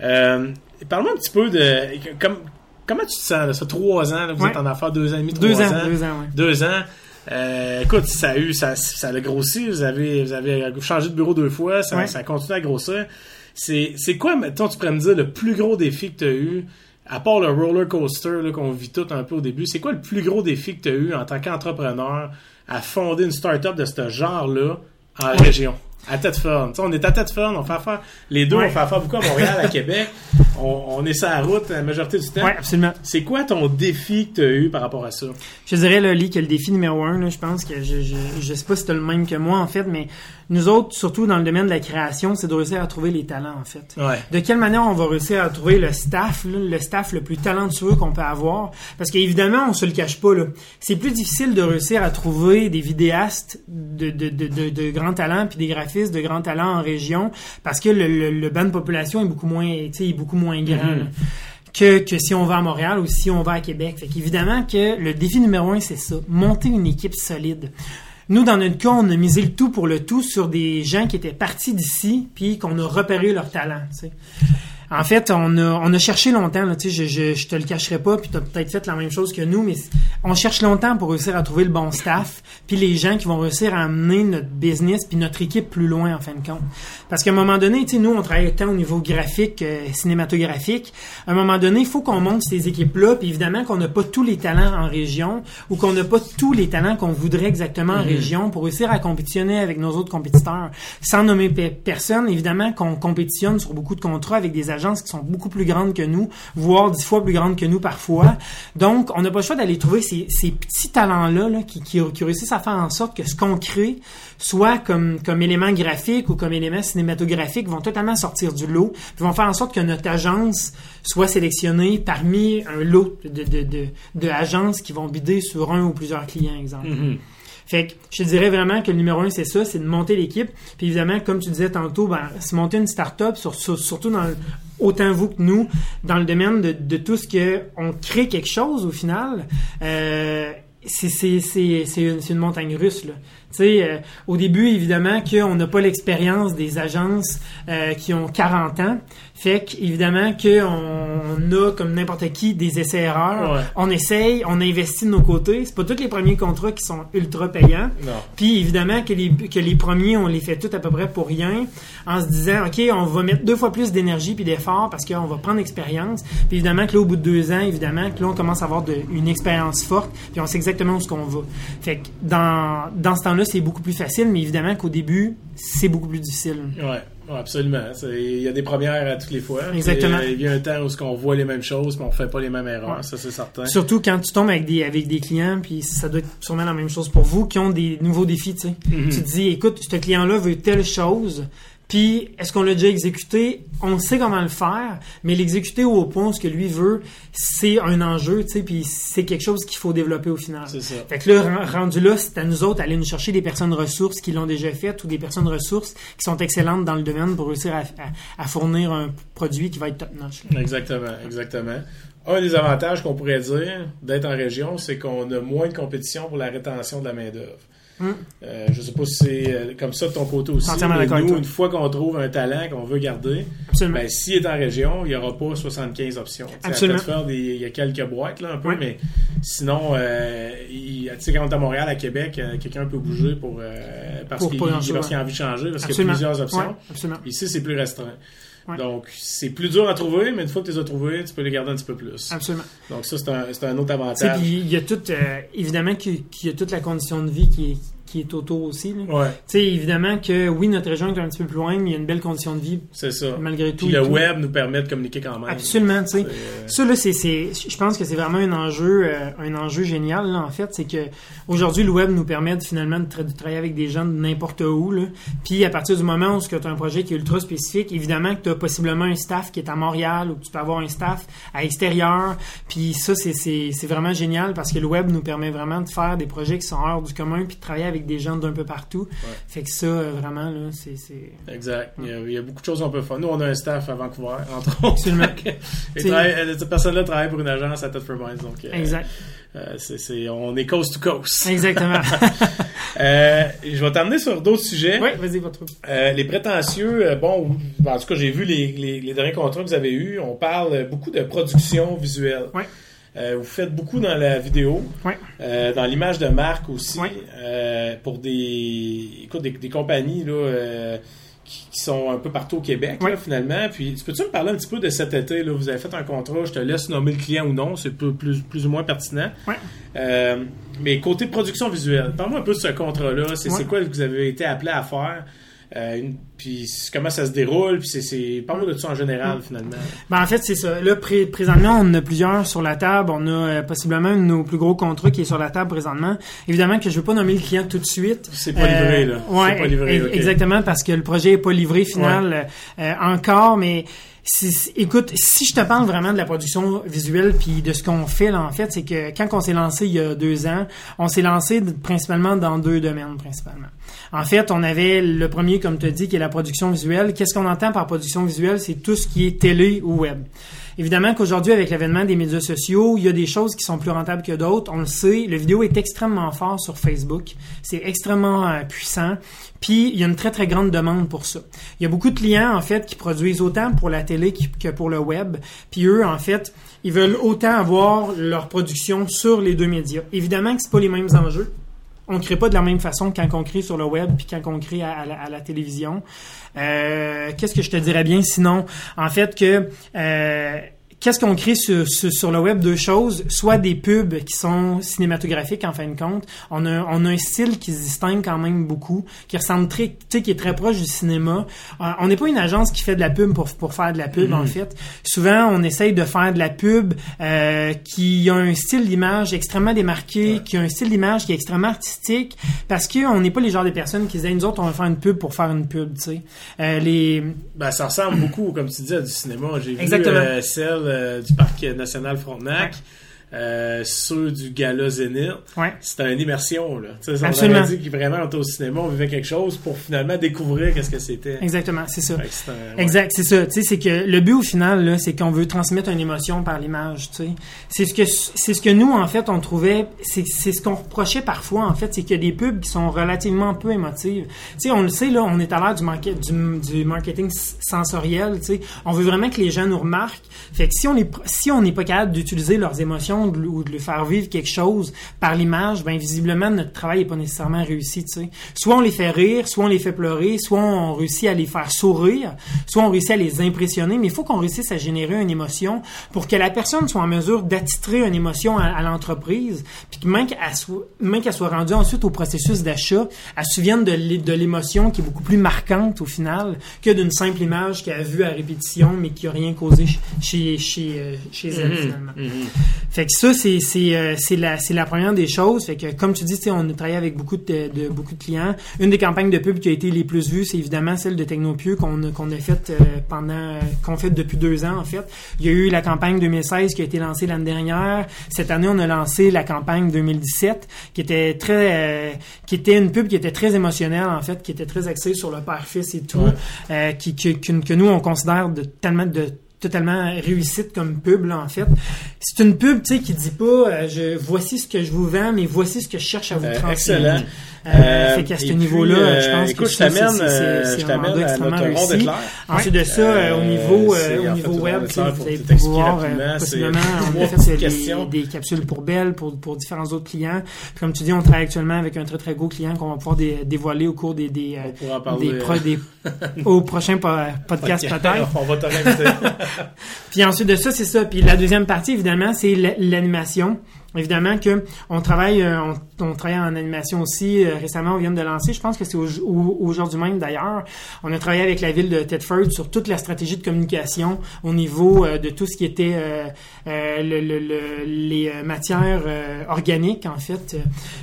parle-moi un petit peu de comme, comment tu te sens. Là, ça trois ans, là, vous êtes en affaires deux ans et demi, trois
deux ans, deux ans, ouais.
deux ans. Euh, écoute, ça a eu, ça, ça a grossi. Vous avez, vous avez changé de bureau deux fois. Ça,
Ouais.
ça continue à grossir. C'est, c'est quoi, mettons, tu pourrais me dire le plus gros défi que tu as eu, à part le roller coaster là, qu'on vit tout un peu au début, c'est quoi le plus gros défi que tu as eu en tant qu'entrepreneur à fonder une start-up de ce genre-là en
Ouais.
région? À Tedford. Tu on est à Tedford, on fait affaire, les deux,
Ouais.
on fait affaire beaucoup à Montréal, à Québec. On, on est sur la route la majorité du temps.
Ouais, absolument.
C'est quoi ton défi que tu as eu par rapport à ça?
Je dirais, là, Lee, que le défi numéro un, là, je pense que je, je, je sais pas si c'est le même que moi, en fait, mais nous autres, surtout dans le domaine de la création, c'est de réussir à trouver les talents, en fait.
Ouais.
De quelle manière on va réussir à trouver le staff, là, le staff le plus talentueux qu'on peut avoir? Parce qu'évidemment, on se le cache pas, là. C'est plus difficile de réussir à trouver des vidéastes de, de, de, de, de grands talents puis des graphistes de grands talents en région parce que le, le, le ban de population est beaucoup moins, tu sais, est beaucoup moins grand.
Mhm.
là que, que si on va à Montréal ou si on va à Québec. Fait qu'évidemment que le défi numéro un, c'est ça. Monter une équipe solide. Nous, dans notre cas, on a misé le tout pour le tout sur des gens qui étaient partis d'ici, puis qu'on a repéré leur talent. En fait, on a, on a cherché longtemps, là, tu sais, je, je, je te le cacherai pas, puis tu as peut-être fait la même chose que nous, mais on cherche longtemps pour réussir à trouver le bon staff, puis les gens qui vont réussir à amener notre business, puis notre équipe plus loin, en fin de compte. Parce qu'à un moment donné, tu sais, nous, on travaille tant au niveau graphique, euh, cinématographique. À un moment donné, il faut qu'on monte ces équipes-là, puis évidemment qu'on n'a pas tous les talents en région, ou qu'on n'a pas tous les talents qu'on voudrait exactement en région pour réussir à compétitionner avec nos autres compétiteurs. Sans nommer pe- personne, évidemment qu'on compétitionne sur beaucoup de contrats avec des qui sont beaucoup plus grandes que nous, voire dix fois plus grandes que nous parfois. Donc, on n'a pas le choix d'aller trouver ces, petits talents-là là, qui, réussissent à faire en sorte que ce qu'on crée, soit comme, élément graphique ou comme élément cinématographique, vont totalement sortir du lot, puis vont faire en sorte que notre agence soit sélectionnée parmi un lot de, de, de, agences qui vont bider sur un ou plusieurs clients, exemple.
Mhm.
Fait que je te dirais vraiment que le numéro un, c'est ça, c'est de monter l'équipe. Puis évidemment, comme tu disais tantôt, ben, c'est monter une start-up, sur, sur- surtout dans le- autant vous que nous, dans le domaine de, tout ce que on crée quelque chose au final. Euh, c'est une, une montagne russe là. Tu sais, euh, au début évidemment qu'on n'a pas l'expérience des agences euh, qui ont 40 ans, fait qu'évidemment qu'on a comme n'importe qui des essais erreurs.
Ouais.
On essaye, on investit de nos côtés. C'est pas tous les premiers contrats qui sont ultra payants.
Non.
Puis évidemment que les, que les premiers, on les fait tout à peu près pour rien, en se disant, OK, on va mettre deux fois plus d'énergie puis d'effort parce qu'on va prendre expérience. Puis évidemment que là, au bout de deux ans, évidemment que là, on commence à avoir de- une expérience forte, puis on sait exactement où ce qu'on va. Fait que dans, dans ce temps-là, c'est beaucoup plus facile, mais évidemment qu'au début, c'est beaucoup plus difficile.
Ouais, absolument. Il y a des premières à toutes les fois.
Exactement.
Euh, il y a un temps où ce qu'on voit les mêmes choses, mais on fait pas les mêmes erreurs.
Ouais.
Ça, c'est certain.
Surtout quand tu tombes avec des, avec des clients, puis ça doit être sûrement la même chose pour vous, qui ont des nouveaux défis, tu.
Mhm.
Tu te dis, écoute, ce client-là veut telle chose, puis est-ce qu'on l'a déjà exécuté? On sait comment le faire, mais l'exécuter au point ce que lui veut, c'est un enjeu, tu sais, puis c'est quelque chose qu'il faut développer au final.
C'est ça.
Fait que là, ren- rendu là, c'est à nous autres d'aller nous chercher des personnes ressources qui l'ont déjà fait ou des personnes ressources qui sont excellentes dans le domaine pour réussir à, à- à fournir un produit qui va être top-notch. là.
Exactement, exactement. Un des avantages qu'on pourrait dire d'être en région, c'est qu'on a moins de compétition pour la rétention de la main-d'œuvre.
Hum.
Euh, je sais pas si c'est euh, comme ça de ton côté aussi. Mais nous,
toi.
une fois qu'on trouve un talent qu'on veut garder, ben, s'il est en région, il n'y aura pas 75 options.
Absolument.
faire des- il y a quelques boîtes là, un peu, mais sinon, euh, il- tu sais, quand on est à Montréal, à Québec, euh, quelqu'un peut bouger pour, euh, parce qu'il a envie de changer, parce qu'il y a plusieurs options.
Absolument.
Ici, c'est plus restreint.
Ouais.
Donc, c'est plus dur à trouver, mais une fois que tu les as trouvés, tu peux les garder un petit peu plus.
Absolument.
Donc, ça, c'est un, un autre avantage.
puis il y a tout, euh, évidemment qu'il y a toute la condition de vie qui est, qui est autour aussi.
Ouais,
Tu sais, évidemment que oui, notre région est un petit peu plus loin, mais il y a une belle condition de vie
c'est ça.
malgré tout.
Puis le
tout.
web nous permet de communiquer quand même.
Absolument, tu sais.
Euh,
Ça, là, c'est, je pense que c'est vraiment un enjeu, euh, un enjeu génial, là, en fait. C'est que aujourd'hui, le web nous permet de, finalement de, tra- de travailler avec des gens de n'importe où, là. Puis, à partir du moment où tu as un projet qui est ultra spécifique, évidemment que tu as possiblement un staff qui est à Montréal ou que tu peux avoir un staff à extérieur. Puis, ça, c'est vraiment génial parce que le web nous permet vraiment de faire des projets qui sont hors du commun puis de travailler avec des gens d'un peu partout. Fait que ça, euh, vraiment, là, c'est.
Exact. Il y, a, il y a beaucoup de choses qu'on peut faire. Nous, on a un staff à Vancouver, entre autres.
Absolument.
Et euh, cette personne-là travaille pour une agence à Thetford Mines. Donc, euh,
Exact.
euh, c'est, c'est- on est coast to coast.
Exactement.
Euh, je vais t'amener sur d'autres sujets.
oui, vas-y, votre.
Euh, les prétentieux, bon, en tout cas, j'ai vu les, les, les derniers contrats que vous avez eus. On parle beaucoup de production visuelle.
Ouais.
Euh, vous faites beaucoup dans la vidéo, euh, dans l'image de marque aussi, euh, pour des, écoute, des, des compagnies là, qui, qui sont un peu partout au Québec, là, finalement. Puis, tu peux-tu me parler un petit peu de cet été? Là, vous avez fait un contrat, je te laisse nommer le client ou non, c'est plus, plus, plus ou moins pertinent. Mais côté production visuelle, parle-moi un peu de ce contrat-là. C'est quoi que vous avez été appelé à faire? Euh, une- puis comment ça se déroule? Puis c'est-. Parle-moi de ça en général, finalement.
Ben, en fait, c'est ça. Là, pré- présentement, on en a plusieurs sur la table. On a euh, possiblement un de nos plus gros contrats qui est sur la table présentement. Évidemment que je veux pas nommer le client tout de suite.
C'est pas livré, là.
Ouais,
pas livré,
exactement, parce que le projet est pas livré final euh, euh, encore, mais écoute, si je te parle vraiment de la production visuelle puis de ce qu'on fait là, en fait, c'est que quand on s'est lancé il y a deux ans, on s'est lancé principalement dans deux domaines principalement. En fait, on avait le premier, comme tu dit, qui est la production visuelle. Qu'est-ce qu'on entend par production visuelle? C'est tout ce qui est télé ou web. Évidemment qu'aujourd'hui, avec l'avènement des médias sociaux, il y a des choses qui sont plus rentables que d'autres. On le sait, le vidéo est extrêmement fort sur Facebook. C'est extrêmement euh, puissant. Puis, il y a une très, très grande demande pour ça. Il y a beaucoup de clients, en fait, qui produisent autant pour la télé que pour le web. Puis eux, en fait, ils veulent autant avoir leur production sur les deux médias. Évidemment que c'est pas les mêmes enjeux. On ne crée pas de la même façon quand on crée sur le web puis quand on crée à, à la, à la télévision. Euh, Qu'est-ce que je te dirais bien sinon? En fait que euh, Qu'est-ce qu'on crée sur, sur, sur le web? Deux choses? Soit des pubs qui sont cinématographiques, en fin de compte. On a, on a un style qui se distingue quand même beaucoup, qui ressemble très, tu sais, qui est très proche du cinéma. Euh, on n'est pas une agence qui fait de la pub pour, pour faire de la pub, en fait. Souvent, on essaye de faire de la pub euh, qui a un style d'image extrêmement démarqué, qui a un style d'image qui est extrêmement artistique, parce qu'on n'est pas les genres de personnes qui disent, nous autres, on va faire une pub pour faire une pub, tu sais. Euh, les...
Ben, ça ressemble beaucoup, comme tu dis, à du cinéma. J'ai vu
Exactement.
euh, celle euh, du Parc national Frontenac. Euh, ceux du Gala Zénith,
Ouais.
c'était une immersion. Là. Tu sais, on
Absolument.
dit que vraiment on était au cinéma, on vivait quelque chose pour finalement découvrir qu'est-ce que c'était.
Exactement, c'est ça.
Ouais.
Exact, c'est ça. Tu sais, c'est que le but au final, là, c'est qu'on veut transmettre une émotion par l'image. Tu sais, c'est ce que c'est ce que nous en fait on trouvait, c'est c'est ce qu'on reprochait parfois en fait, c'est qu'il y a des pubs qui sont relativement peu émotives. Tu sais, on le sait là, on est à l'heure du, market- du, du marketing sensoriel. Tu sais, on veut vraiment que les gens nous remarquent. Fait que si on est si on n'est pas capable d'utiliser leurs émotions ou de leur faire vivre quelque chose par l'image, ben visiblement notre travail est pas nécessairement réussi. Soit on les fait rire, soit on les fait pleurer, soit on réussit à les faire sourire, soit on réussit à les impressionner. Mais il faut qu'on réussisse à générer une émotion pour que la personne soit en mesure d'attitrer une émotion à, à l'entreprise, puis que même qu'elle soit, rendue ensuite au processus d'achat, elle se souvienne de l'é- de l'émotion qui est beaucoup plus marquante au final que d'une simple image qu'elle a vue à répétition mais qui a rien causé ch- chez chez euh, chez elle
Mhm,
finalement.
mhm.
Fait que ça, c'est c'est euh, c'est la c'est la première des choses. Fait que comme tu dis, on a travaillé avec beaucoup de, de- beaucoup de clients. Une des campagnes de pub qui a été les plus vues, c'est évidemment celle de Technopieux qu'on a qu'on a faite euh, pendant euh, qu'on fait depuis deux ans en fait. Il y a eu la campagne 2016 qui a été lancée l'année dernière. Cette année, on a lancé la campagne 2017 qui était très euh, qui était une pub qui était très émotionnelle en fait, qui était très axée sur le père-fils et tout,
Ouais.
euh, qui que, que, que nous on considère de tellement de totalement réussite comme pub là en fait. C'est une pub tu sais qui dit pas euh, je voici ce que je vous vends mais voici ce que je cherche à vous
Euh,
transmettre.
excellent.
Euh, fait qu'à ce niveau-là,
puis,
je
euh,
pense
écoute,
que
je t'amène, euh,
c'est
je t'amène à
extrêmement
notre ronde éclair.
Ensuite de ça, euh, au niveau, euh,
c'est-
au niveau web, vous allez pouvoir euh, possiblement,
c'est
on fait euh, des, des capsules pour Bell, pour, pour différents autres clients. Puis comme tu dis, on travaille actuellement avec un très très gros client qu'on va pouvoir dé- dévoiler au cours des, des, euh, des, pro- des- au prochain po- podcast peut-être.
On va te.
Puis ensuite de ça, c'est ça. Puis la deuxième partie, évidemment, c'est l'animation. Évidemment que on travaille, euh, on, on travaille en animation aussi. Euh, récemment, on vient de lancer, je pense que c'est au- au- aujourd'hui même d'ailleurs, on a travaillé avec la ville de Tedford sur toute la stratégie de communication au niveau euh, de tout ce qui était euh, euh, le- le- le- les matières euh, organiques en fait.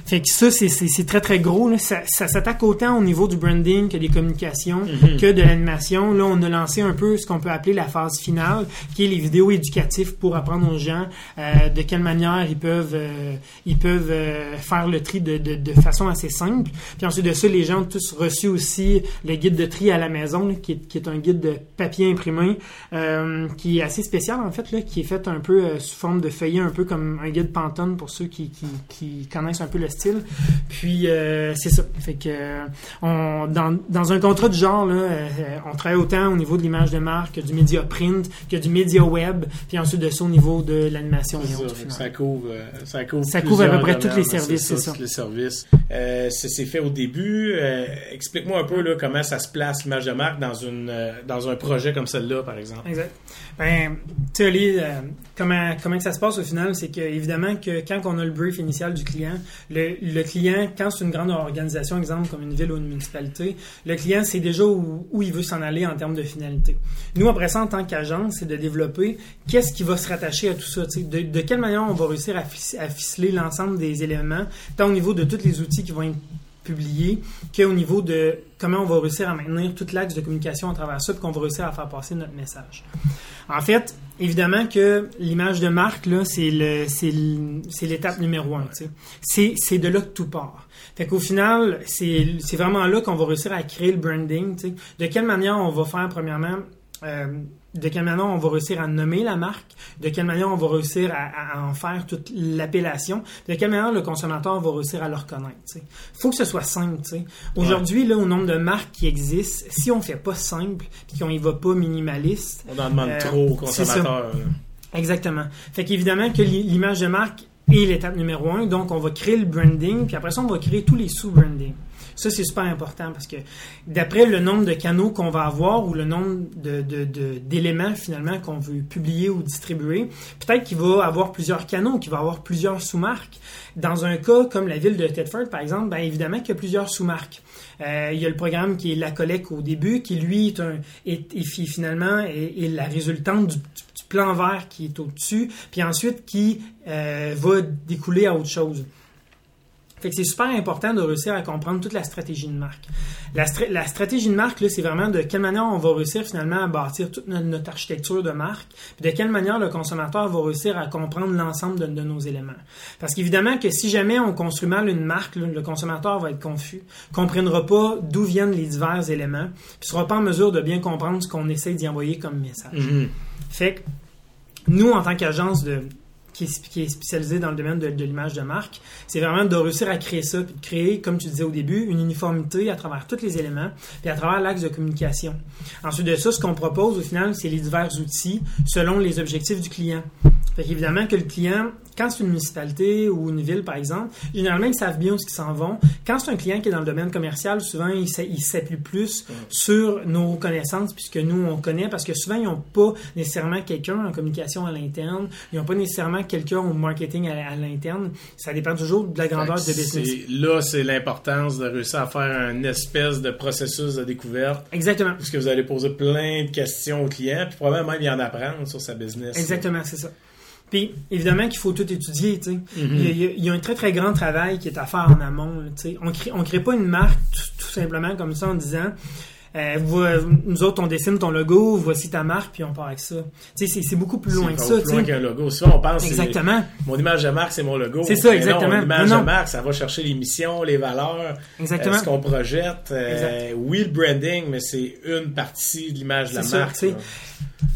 Fait que ça, c'est- très très gros. Là. Ça, ça s'attaque autant au niveau du branding que des communications
Mhm.
que de l'animation. Là, on a lancé un peu ce qu'on peut appeler la phase finale, qui est les vidéos éducatives pour apprendre aux gens de quelle manière ils peuvent euh, ils peuvent euh, faire le tri de, de, de façon assez simple. Puis ensuite de ça, les gens ont tous reçu aussi le guide de tri à la maison, là, qui, est, qui est un guide de papier imprimé, euh, qui est assez spécial en fait, là, qui est fait un peu sous forme de feuillet, un peu comme un guide Pantone pour ceux qui, qui, qui connaissent un peu le style. Puis c'est ça. Fait que on, dans, dans un contrat du genre, là, on travaille autant au niveau de l'image de marque que du média print, que du média web, puis ensuite de ça au niveau de l'animation et autres.
ça couvre, euh, ça couvre,
Ça couvre à peu près tous les services, c'est ça.
tous les services. Euh, c'est c'est fait au début. Euh, Explique-moi un peu là, comment ça se place l'image de marque dans une euh, dans un projet comme celle-là, par exemple.
Exact. Ben, tu euh, comment, comment que ça se passe au final, c'est que évidemment que quand on a le brief initial du client, le, le client, quand c'est une grande organisation, exemple comme une ville ou une municipalité, le client sait déjà où, où il veut s'en aller en termes de finalité. Nous, après ça, en tant qu'agence, c'est de développer qu'est-ce qui va se rattacher à tout ça. De, de quelle manière on va réussir à ficeler l'ensemble des éléments, tant au niveau de tous les outils qui vont être publiés, qu'au niveau de comment on va réussir à maintenir tout l'axe de communication à travers ça, puis qu'on va réussir à faire passer notre message. En fait, évidemment que l'image de marque, là, c'est l'étape numéro un. C'est, de là que tout part. Fait qu'au final, c'est, c'est vraiment là qu'on va réussir à créer le branding. De quelle manière on va faire, premièrement, euh, de quelle manière on va réussir à nommer la marque, de quelle manière on va réussir à, à en faire toute l'appellation, de quelle manière le consommateur va réussir à le reconnaître. Il faut que ce soit simple. Aujourd'hui, là, au nombre de marques qui existent, si on fait pas simple puis qu'on y va pas minimaliste,
On en demande
Euh,
trop aux consommateurs.
Exactement. Fait qu'évidemment que l'i- l'image de marque est l'étape numéro un. Donc, on va créer le branding, puis après ça, on va créer tous les sous-branding. Ça, c'est super important parce que d'après le nombre de canaux qu'on va avoir ou le nombre de- de- d'éléments finalement qu'on veut publier ou distribuer, peut-être qu'il va avoir plusieurs canaux, qu'il va avoir plusieurs sous-marques. Dans un cas comme la ville de Tedford, par exemple, ben évidemment qu'il y a plusieurs sous-marques. Euh, il y a le programme qui est la collecte au début, qui lui est, un, est, est fi- finalement est, la résultante du, du plan vert qui est au-dessus, puis ensuite qui euh, va découler à autre chose. Fait que c'est super important de réussir à comprendre toute la stratégie de marque. La, stratégie de marque, c'est vraiment de quelle manière on va réussir finalement à bâtir toute notre, architecture de marque, puis de quelle manière le consommateur va réussir à comprendre l'ensemble de, nos éléments. Parce qu'évidemment que si jamais on construit mal une marque, le consommateur va être confus, comprendra pas d'où viennent les divers éléments, puis sera pas en mesure de bien comprendre ce qu'on essaie d'y envoyer comme message. Mm-hmm. Fait que nous, en tant qu'agence de, qui est, spécialisé dans le domaine de, l'image de marque, c'est vraiment de réussir à créer ça, créer, comme tu disais au début, une uniformité à travers tous les éléments, puis à travers l'axe de communication. Ensuite de ça, ce qu'on propose au final, c'est les divers outils selon les objectifs du client. Fait qu'évidemment que le client, quand c'est une municipalité ou une ville, par exemple, généralement, ils savent bien où ils s'en vont. Quand c'est un client qui est dans le domaine commercial, souvent, il s'appuie plus sur nos connaissances, puisque nous, on connaît, parce que souvent, ils n'ont pas nécessairement quelqu'un en communication à l'interne. Ils n'ont pas nécessairement quelqu'un au marketing à, l'interne. Ça dépend toujours de la grandeur de business.
Là, c'est l'importance de réussir à faire une espèce de processus de découverte.
Exactement.
Puisque vous allez poser plein de questions au client, puis probablement même y en apprendre sur sa business.
Exactement, c'est ça. Puis, évidemment qu'il faut tout étudier, tu sais. Mm-hmm. il, y a, un très, très grand travail qui est à faire en amont, tu sais. On crée, on crée pas une marque tout, simplement comme ça en disant... Euh, nous autres, on dessine ton logo, voici ta marque, puis on part avec ça. Tu sais, c'est beaucoup plus loin que ça.
plus loin qu'un logo. Souvent, on pense.
Exactement.
Mon image de marque, c'est mon logo.
C'est ça, exactement.
mon image de marque, ça va chercher les missions, les valeurs, exactement. Euh, ce qu'on projette. Euh, oui, le branding, mais c'est une partie de l'image de la marque. Ça,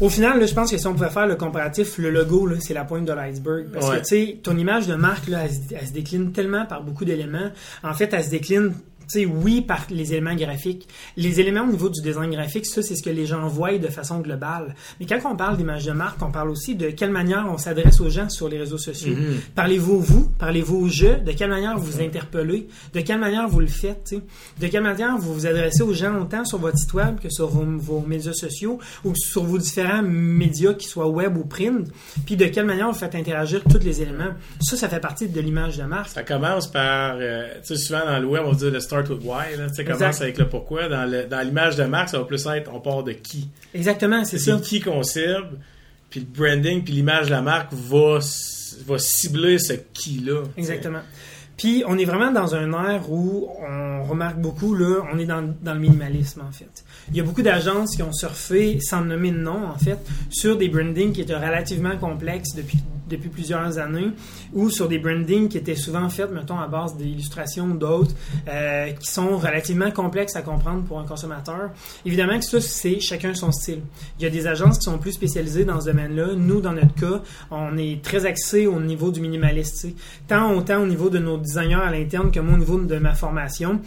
au final, je pense que si on pouvait faire le comparatif, le logo, c'est la pointe de l'iceberg. Parce que, tu sais, ton image de marque, là, elle, se décline tellement par beaucoup d'éléments. En fait, elle se décline sais, oui, par les éléments graphiques. Les éléments au niveau du design graphique, ça, c'est ce que les gens voient de façon globale. Mais quand on parle d'image de marque, on parle aussi de quelle manière on s'adresse aux gens sur les réseaux sociaux. Mm-hmm. Parlez-vous vous, parlez-vous aux jeux, de quelle manière vous vous interpellez, de quelle manière vous le faites, de quelle manière vous vous adressez aux gens autant sur votre site web que sur vos, médias sociaux ou sur vos différents médias, qu'ils soient web ou print, puis de quelle manière vous faites interagir tous les éléments. Ça, ça fait partie de l'image de marque.
Ça commence par, euh, tu sais, souvent dans le web, on dit le start with why. Tu sais, commence avec le pourquoi. Dans, l'image de marque, ça va plus être on part de qui.
Exactement, c'est ça.
qui qu'on cible, puis le branding, puis l'image de la marque va, va cibler ce qui-là.
Exactement. Puis on est vraiment dans un air où on remarque beaucoup, là, on est dans, dans le minimalisme en fait. Il y a beaucoup d'agences qui ont surfé, sans nommer de nom en fait, sur des brandings qui étaient relativement complexes depuis depuis plusieurs années, ou sur des brandings qui étaient souvent faits, mettons, à base d'illustrations d'autres, euh, qui sont relativement complexes à comprendre pour un consommateur. Évidemment que ça, c'est chacun son style. Il y a des agences qui sont plus spécialisées dans ce domaine-là. Nous, dans notre cas, on est très axé au niveau du minimaliste, tant autant au niveau de nos designers à l'interne que moi au niveau de ma formation.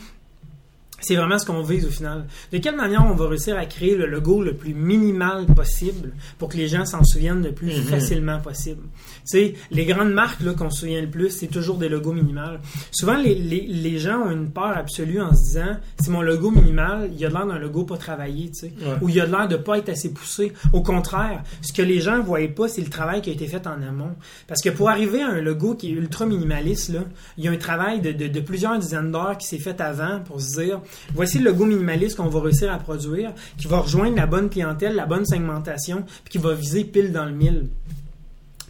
C'est vraiment ce qu'on vise au final. De quelle manière on va réussir à créer le logo le plus minimal possible pour que les gens s'en souviennent le plus mhm. facilement possible? Sais, les grandes marques qu'on se souvient le plus, c'est toujours des logos minimales. Souvent, les, les, les, gens ont une peur absolue en se disant, c'est mon logo minimal, il y a l'air d'un logo pas travaillé, tu sais, ou il y a l'air de pas être assez poussé. Au contraire, ce que les gens ne voient pas, c'est le travail qui a été fait en amont. Parce que pour arriver à un logo qui est ultra minimaliste, là, il y a un travail de, de, de plusieurs dizaines d'heures qui s'est fait avant pour se dire, Voici le logo minimaliste qu'on va réussir à produire, qui va rejoindre la bonne clientèle, la bonne segmentation, puis qui va viser pile dans le mille.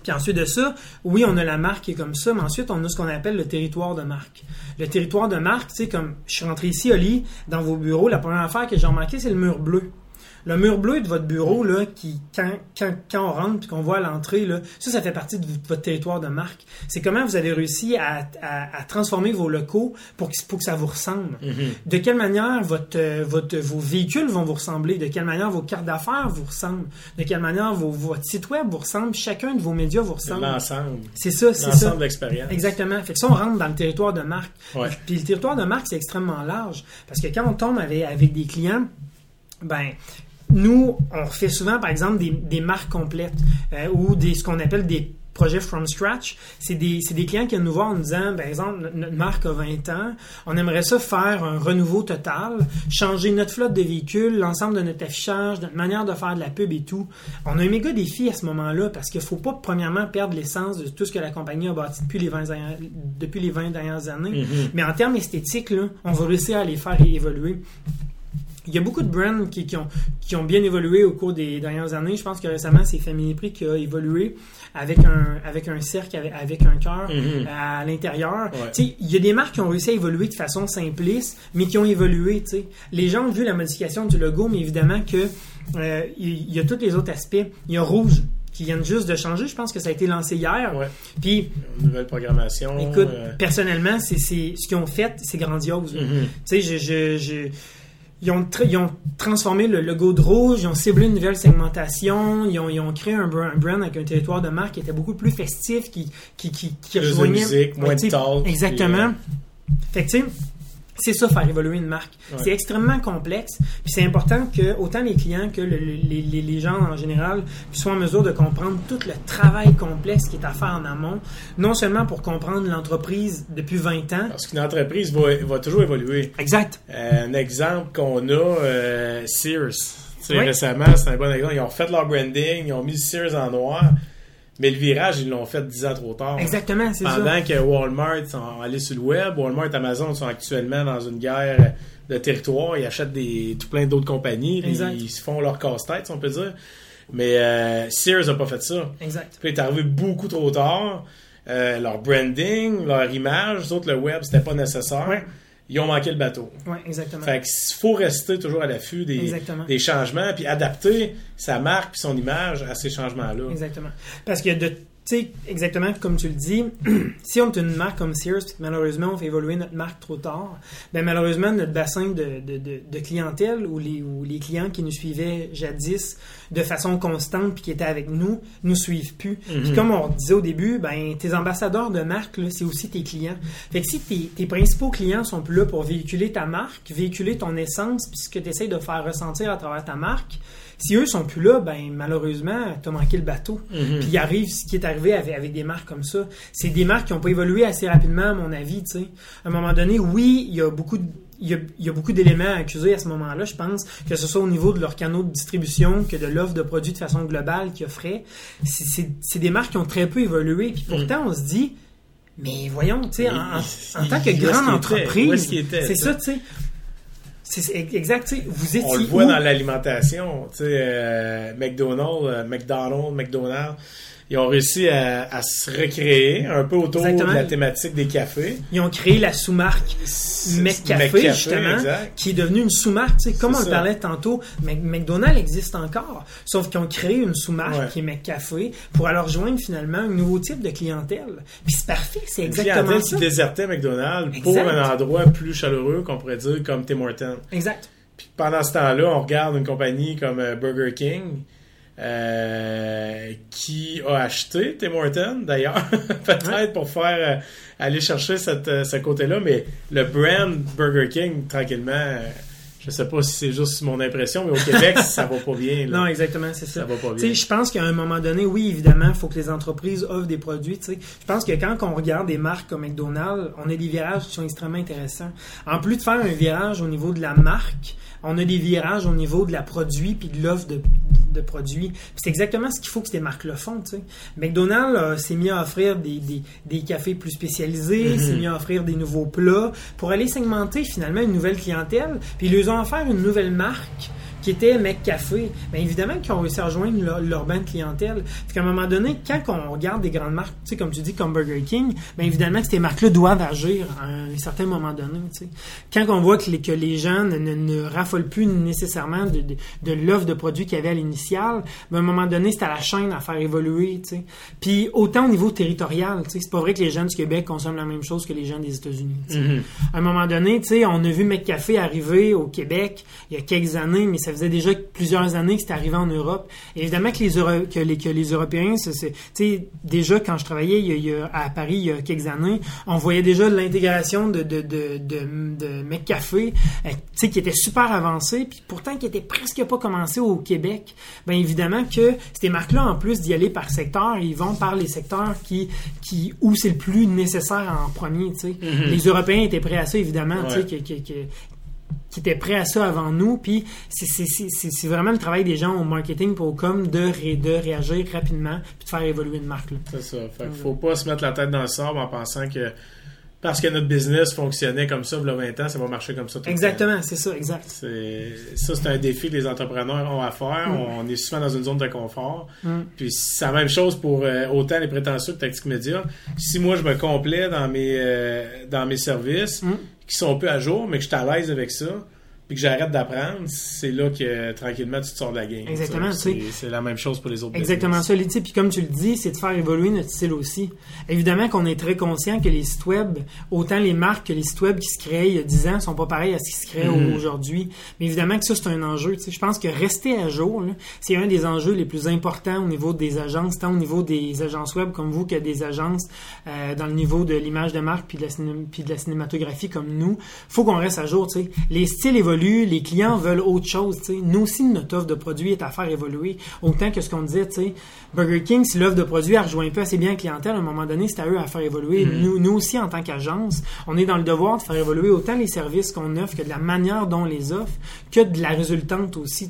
Puis ensuite de ça, oui, on a la marque qui est comme ça, mais ensuite, on a ce qu'on appelle le territoire de marque. Le territoire de marque, tu sais, comme je suis rentré ici, Oli, dans vos bureaux, la première affaire que j'ai remarqué, c'est le mur bleu. Le mur bleu de votre bureau, là, qui, quand, quand, quand on rentre et qu'on voit à l'entrée, là, ça, ça fait partie de votre territoire de marque. C'est comment vous avez réussi à, à, transformer vos locaux pour que, pour que ça vous ressemble. Mm-hmm. De quelle manière votre, euh, votre, vos véhicules vont vous ressembler? De quelle manière vos cartes d'affaires vous ressemblent? De quelle manière vos, votre site web vous ressemble? Chacun de vos médias vous ressemble.
L'ensemble.
C'est ça, c'est ça.
L'ensemble d'expérience.
Exactement. Fait que ça, on rentre dans le territoire de marque. Puis le territoire de marque, c'est extrêmement large. Parce que quand on tombe avec, avec des clients, ben, nous, on fait souvent, par exemple, des, des marques complètes euh, ou des, ce qu'on appelle des projets from scratch. C'est des, des, clients qui viennent nous voir en nous disant, par exemple, notre marque a 20 ans, on aimerait ça faire un renouveau total, changer notre flotte de véhicules, l'ensemble de notre affichage, notre manière de faire de la pub et tout. On a un méga défi à ce moment-là parce qu'il ne faut pas, premièrement, perdre l'essence de tout ce que la compagnie a bâti depuis les 20, depuis les 20 dernières années. Mm-hmm. Mais en termes esthétiques, là, on va réussir à les faire évoluer. Il y a beaucoup de brands qui, qui, ont, qui ont bien évolué au cours des dernières années. Je pense que récemment, c'est Family Prix qui a évolué avec un, avec un cercle, avec, avec un cœur
Mhm.
à l'intérieur.
Ouais.
Il y a des marques qui ont réussi à évoluer de façon simpliste, mais qui ont évolué. tu sais. Les gens ont vu la modification du logo, mais évidemment que euh, il y a tous les autres aspects. Il y a Rouge qui viennent juste de changer. Je pense que ça a été lancé hier.
Ouais.
Puis,
Nouvelle programmation.
écoute,
euh,
personnellement, c'est ce qu'ils ont fait, c'est grandiose.
mhm.
Tu sais, je, je, je- ils, ont tra- ils ont transformé le logo de rouge, ils ont ciblé une nouvelle segmentation, ils ont, ils ont créé un brand, un brand avec un territoire de marque qui était beaucoup plus festif, qui, qui, qui, qui rejoignait.
musique, moins de talk,
Exactement. Fait que, tu sais, c'est ça, faire évoluer une marque.
Ouais.
C'est extrêmement complexe. Puis c'est important que autant les clients que le- le- les, les- les gens en général soient en mesure de comprendre tout le travail complexe qui est à faire en amont, non seulement pour comprendre l'entreprise depuis 20 ans.
Parce qu'une entreprise va, va toujours évoluer.
Exact.
Euh, un exemple qu'on a, euh, Sears. Tu sais,
Oui.
Récemment, c'est un bon exemple. Ils ont fait leur branding, ils ont mis Sears en noir, mais le virage, ils l'ont fait 10 ans trop tard.
Exactement, c'est ça.
Pendant que Walmart sont allés sur le web, Walmart et Amazon sont actuellement dans une guerre de territoire. Ils achètent des, tout plein d'autres compagnies.
Exact.
Ils se font leur casse-tête, si on peut dire. Mais euh, Sears n'a pas fait ça.
Exact.
Puis il est arrivé beaucoup trop tard. Euh, leur branding, leur image, les autres, le web, c'était pas nécessaire.
Ouais.
Ils ont manqué le bateau.
Oui, exactement.
Fait qu'il faut rester toujours à l'affût des,
Exactement.
des changements, puis adapter sa marque puis son image à ces changements-là.
Exactement. Parce que de tu sais, exactement comme tu le dis, si on est une marque comme Sears, puis que malheureusement on fait évoluer notre marque trop tard, ben malheureusement notre bassin de, de, de, de clientèle ou les, ou les clients qui nous suivaient jadis de façon constante puis qui étaient avec nous, nous suivent plus. Puis comme on disait au début, ben tes ambassadeurs de marque, là, c'est aussi tes clients. Fait que si tes, tes principaux clients sont plus là pour véhiculer ta marque, véhiculer ton essence, puis ce que tu essaies de faire ressentir à travers ta marque, si eux sont plus là, ben malheureusement, t'as manqué le bateau.
Mhm.
Puis il arrive ce qui est arrivé avec, avec des marques comme ça. C'est des marques qui n'ont pas évolué assez rapidement, à mon avis. tu sais. À un moment donné, oui, il y a beaucoup de il y, a, il y a beaucoup d'éléments à accuser à ce moment-là, je pense, que ce soit au niveau de leurs canaux de distribution, que de l'offre de produits de façon globale qu'ils offraient. C'est- des marques qui ont très peu évolué. Puis pourtant, on se dit, mais voyons, tu sais, en, en- en tant que grande entreprise, c'est ça, tu sais. C'est exact, tu sais, vous étiez
On le voit
où?
dans l'alimentation. Tu sais, euh, McDonald's, euh, McDonald's, McDonald's, ils ont réussi à, à se recréer un peu autour
Exactement.
de la thématique des cafés.
Ils ont créé la sous-marque McCafé, justement,
exact.
qui est devenue une sous-marque. Tu sais, comme on le parlait tantôt, Mc- McDonald's existe encore, sauf qu'ils ont créé une sous-marque
Ouais.
qui est McCafé pour alors rejoindre finalement un nouveau type de clientèle. Puis c'est parfait, c'est exactement
clientèle
ça.
qui désertait McDonald's pour un endroit plus chaleureux qu'on pourrait dire comme Tim Hortons.
Exact.
Puis pendant ce temps-là, on regarde une compagnie comme euh, Burger King euh, qui a acheté Tim Hortons d'ailleurs, peut-être pour faire euh, aller chercher cette, euh, ce côté-là, mais le brand Burger King, tranquillement, je sais pas si c'est juste mon impression, mais au Québec, ça va pas bien. là.
Non, exactement, c'est ça.
ça va pas bien.
je pense qu'à un moment donné, oui, évidemment, il faut que les entreprises offrent des produits. Je pense que quand on regarde des marques comme McDonald's, on a des virages qui sont extrêmement intéressants. En plus de faire un virage au niveau de la marque, on a des virages au niveau de la produit puis de l'offre de, de produits. C'est exactement ce qu'il faut que ces marques le font. tu sais. McDonald's euh, s'est mis à offrir des, des, des cafés plus spécialisés,
Mhm.
s'est mis à offrir des nouveaux plats pour aller segmenter finalement une nouvelle clientèle. Puis ils leur ont offert une nouvelle marque qui était McCafé, bien évidemment qu'ils ont réussi à rejoindre leur, leur bande clientèle. Fait qu'à un moment donné, quand on regarde des grandes marques, tu sais, comme tu dis, comme Burger King, bien évidemment que ces marques-là doivent agir à un certain moment donné. tu sais. Quand on voit que les, que les gens ne, ne, ne raffolent plus nécessairement de, de, de l'offre de produits qu'il y avait à l'initial, ben, à un moment donné, c'est à la chaîne à faire évoluer. tu sais. Puis autant au niveau territorial, tu sais, c'est pas vrai que les gens du Québec consomment la même chose que les gens des États-Unis. tu sais.
Mhm.
À un moment donné, tu sais, on a vu McCafé arriver au Québec il y a quelques années, mais ça faisait déjà plusieurs années que c'était arrivé en Europe. Et évidemment que les, Euro- que les, que les Européens, c'est, déjà quand je travaillais il y a- il y a- à Paris il y a quelques années, on voyait déjà l'intégration de, de, de, de, de McCafé, euh, tu sais, qui était super avancée, puis pourtant qui était presque pas commencé au Québec. Bien évidemment que ces marques-là, en plus d'y aller par secteur, ils vont par les secteurs qui, qui où c'est le plus nécessaire en premier, tu sais. Les Européens étaient prêts à ça, évidemment, tu sais,
Ouais.
que- que- que- qui étaient prêts à ça avant nous. Puis c'est- vraiment le travail des gens au marketing pour comme de, ré- de réagir rapidement puis de faire évoluer une marque.
C'est ça. Fait qu'il faut pas se mettre la tête dans le sable en pensant que parce que notre business fonctionnait comme ça, il y a 20 ans, ça va marcher comme ça tout
Exactement, c'est ça, exact.
C'est, ça, c'est un défi que les entrepreneurs ont à faire. Mm. On est souvent dans une zone de confort. Mm. Puis c'est la même chose pour euh, autant les prétentieux que Tactique Média. Si moi, je me complais dans mes, euh, dans mes services, mm. qui sont peu à jour, mais que je suis à l'aise avec ça, puis que j'arrête d'apprendre, c'est là que tranquillement tu te sors de la game.
Exactement.
C'est la même chose pour les autres.
Exactement ça. Puis comme tu le dis, c'est de faire évoluer notre style aussi. Évidemment qu'on est très conscient que les sites web, autant les marques que les sites web qui se créaient il y a 10 ans sont pas pareils à ce qui se crée mm-hmm. aujourd'hui. Mais évidemment que ça, c'est un enjeu. Je pense que rester à jour, c'est un des enjeux les plus importants au niveau des agences, tant au niveau des agences web comme vous que des agences euh, dans le niveau de l'image de marque puis de, la puis de la cinématographie comme nous. faut qu'on reste à jour. sais. Les styles évoluent les clients veulent autre chose. Nous aussi, notre offre de produit est à faire évoluer. Autant que ce qu'on disait, Burger King, si l'offre de produit a rejoint peu assez bien la clientèle, à un moment donné, c'est à eux à faire évoluer. Mm-hmm. Nous, nous aussi, en tant qu'agence, on est dans le devoir de faire évoluer autant les services qu'on offre que de la manière dont on les offre, que de la résultante aussi.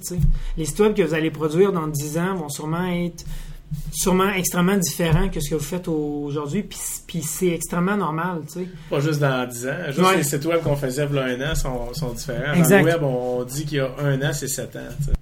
Les sites web que vous allez produire dans 10 ans vont sûrement être sûrement extrêmement différent que ce que vous faites aujourd'hui, puis, c'est extrêmement normal, tu sais.
Pas juste dans 10 ans, juste les sites web qu'on faisait il y a un an sont, sont différents. Dans le web, on dit qu'il y a un an, c'est 7 ans, tu sais.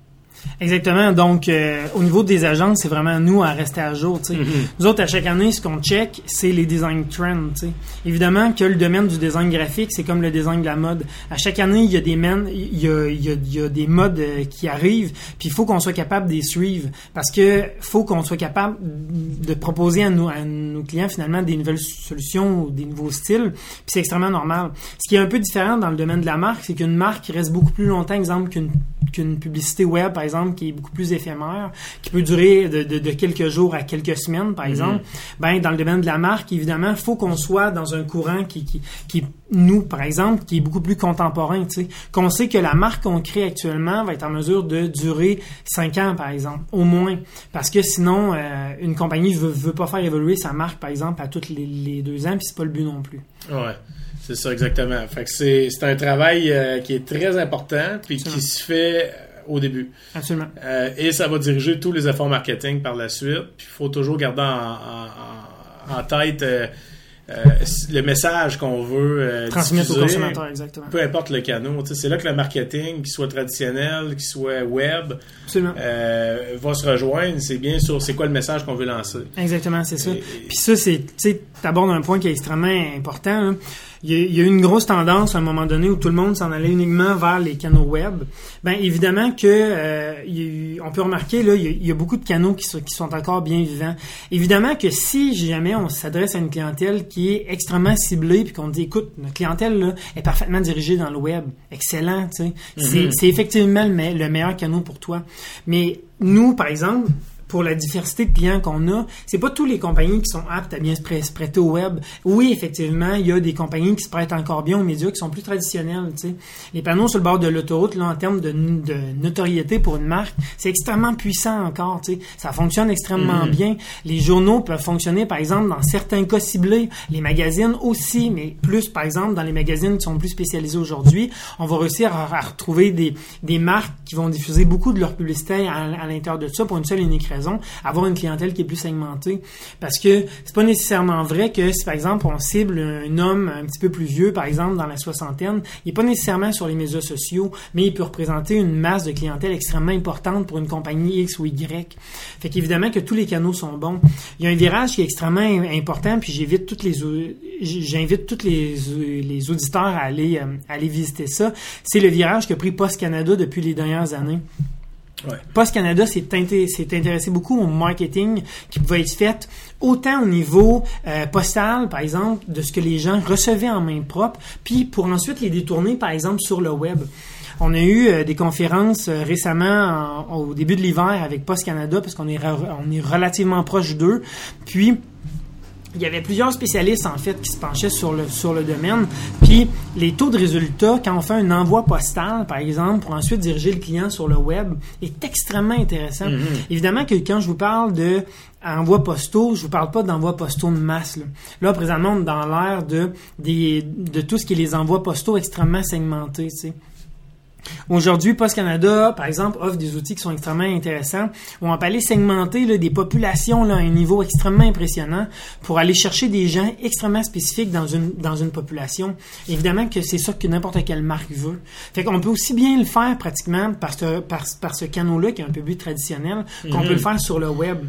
Exactement. Donc, euh, au niveau des agences, c'est vraiment nous à rester à jour. Mm-hmm. Nous autres, à chaque année, ce qu'on check, c'est les design trends. Évidemment que le domaine du design graphique, c'est comme le design de la mode. À chaque année, il y a des men, il y a, il y a, il y a des modes euh, qui arrivent, puis il faut qu'on soit capable de les suivre parce que faut qu'on soit capable de proposer à nos, à nos clients finalement des nouvelles solutions ou des nouveaux styles. Puis c'est extrêmement normal. Ce qui est un peu différent dans le domaine de la marque, c'est qu'une marque reste beaucoup plus longtemps, exemple qu'une qu'une publicité web, par exemple, qui est beaucoup plus éphémère, qui peut durer de, de, de quelques jours à quelques semaines, par mhm. exemple, ben dans le domaine de la marque, évidemment, faut qu'on soit dans un courant qui, qui, qui, nous, par exemple, qui est beaucoup plus contemporain, tu sais, qu'on sait que la marque qu'on crée actuellement va être en mesure de durer cinq ans, par exemple, au moins, parce que sinon, euh, une compagnie veut, veut pas faire évoluer sa marque, par exemple, à toutes les, les deux ans, puis c'est pas le but non plus.
Ouais. C'est ça, exactement. Fait que c'est, un travail euh, qui est très important, puis qui se fait au début.
Absolument.
Euh, et ça va diriger tous les efforts marketing par la suite. Puis il faut toujours garder en, en, en tête euh, le message qu'on veut euh,
transmettre aux consommateurs, exactement.
Peu importe le canal. C'est là que le marketing, qu'il soit traditionnel, qu'il soit web, euh, va se rejoindre. C'est bien sûr, c'est quoi le message qu'on veut lancer.
Exactement, c'est ça. Puis ça, c'est, tu abordes un point qui est extrêmement important. Il y, a, eu une grosse tendance à un moment donné où tout le monde s'en allait uniquement vers les canaux web. Ben évidemment que euh, on peut remarquer là, il y, a, beaucoup de canaux qui sont, qui sont encore bien vivants. Évidemment que si jamais on s'adresse à une clientèle qui est extrêmement ciblée puis qu'on dit écoute notre clientèle là, est parfaitement dirigée dans le web, excellent, tu sais, mm-hmm. c'est effectivement le, le meilleur canal pour toi. Mais nous par exemple pour la diversité de clients qu'on a, c'est pas tous les compagnies qui sont aptes à bien se prêter au web. Oui, effectivement, il y a des compagnies qui se prêtent encore bien aux médias qui sont plus traditionnels. Tu sais. Les panneaux sur le bord de l'autoroute, là, en termes de, de, notoriété pour une marque, c'est extrêmement puissant encore. Tu sais. Ça fonctionne extrêmement mm-hmm. bien. Les journaux peuvent fonctionner, par exemple, dans certains cas ciblés. Les magazines aussi, mais plus, par exemple, dans les magazines qui sont plus spécialisés aujourd'hui, on va réussir à, retrouver des, des marques qui vont diffuser beaucoup de leur publicité à, à l'intérieur de ça pour une seule et unique raison avoir une clientèle qui est plus segmentée. Parce que c'est pas nécessairement vrai que si par exemple on cible un homme un petit peu plus vieux, par exemple dans la soixantaine, il est pas nécessairement sur les médias sociaux, mais il peut représenter une masse de clientèle extrêmement importante pour une compagnie X ou Y. Fait qu'évidemment que tous les canaux sont bons. Il y a un virage qui est extrêmement important, puis j'invite toutes les j'invite tous les, les auditeurs à aller, euh, à aller visiter ça. C'est le virage que pris Post Canada depuis les dernières années. Post Canada s'est intéressé beaucoup au marketing qui pouvait être fait autant au niveau euh, postal, par exemple, de ce que les gens recevaient en main propre, puis pour ensuite les détourner, par exemple, sur le web. On a eu euh, des conférences euh, récemment au début de l'hiver avec Post Canada parce qu'on est, on est relativement proche d'eux. Puis il y avait plusieurs spécialistes en fait qui se penchaient sur le sur le domaine. Puis les taux de résultats quand on fait un envoi postal, par exemple, pour ensuite diriger le client sur le web, est extrêmement intéressant. Mm-hmm. Évidemment que quand je vous parle de envoi postaux, je vous parle pas d'envoi postaux de masse. Là, présentement, on est dans l'ère de, de tout ce qui est les envois postaux extrêmement segmentés. Tu sais. Aujourd'hui, Post Canada, par exemple, offre des outils qui sont extrêmement intéressants on peut aller segmenter là, des populations là, à un niveau extrêmement impressionnant pour aller chercher des gens extrêmement spécifiques dans une dans une population. Évidemment que c'est ça que n'importe quelle marque veut. Fait qu'on peut aussi bien le faire pratiquement par ce, par, par ce canal-là qui est un peu plus traditionnel qu'on peut le faire sur le web.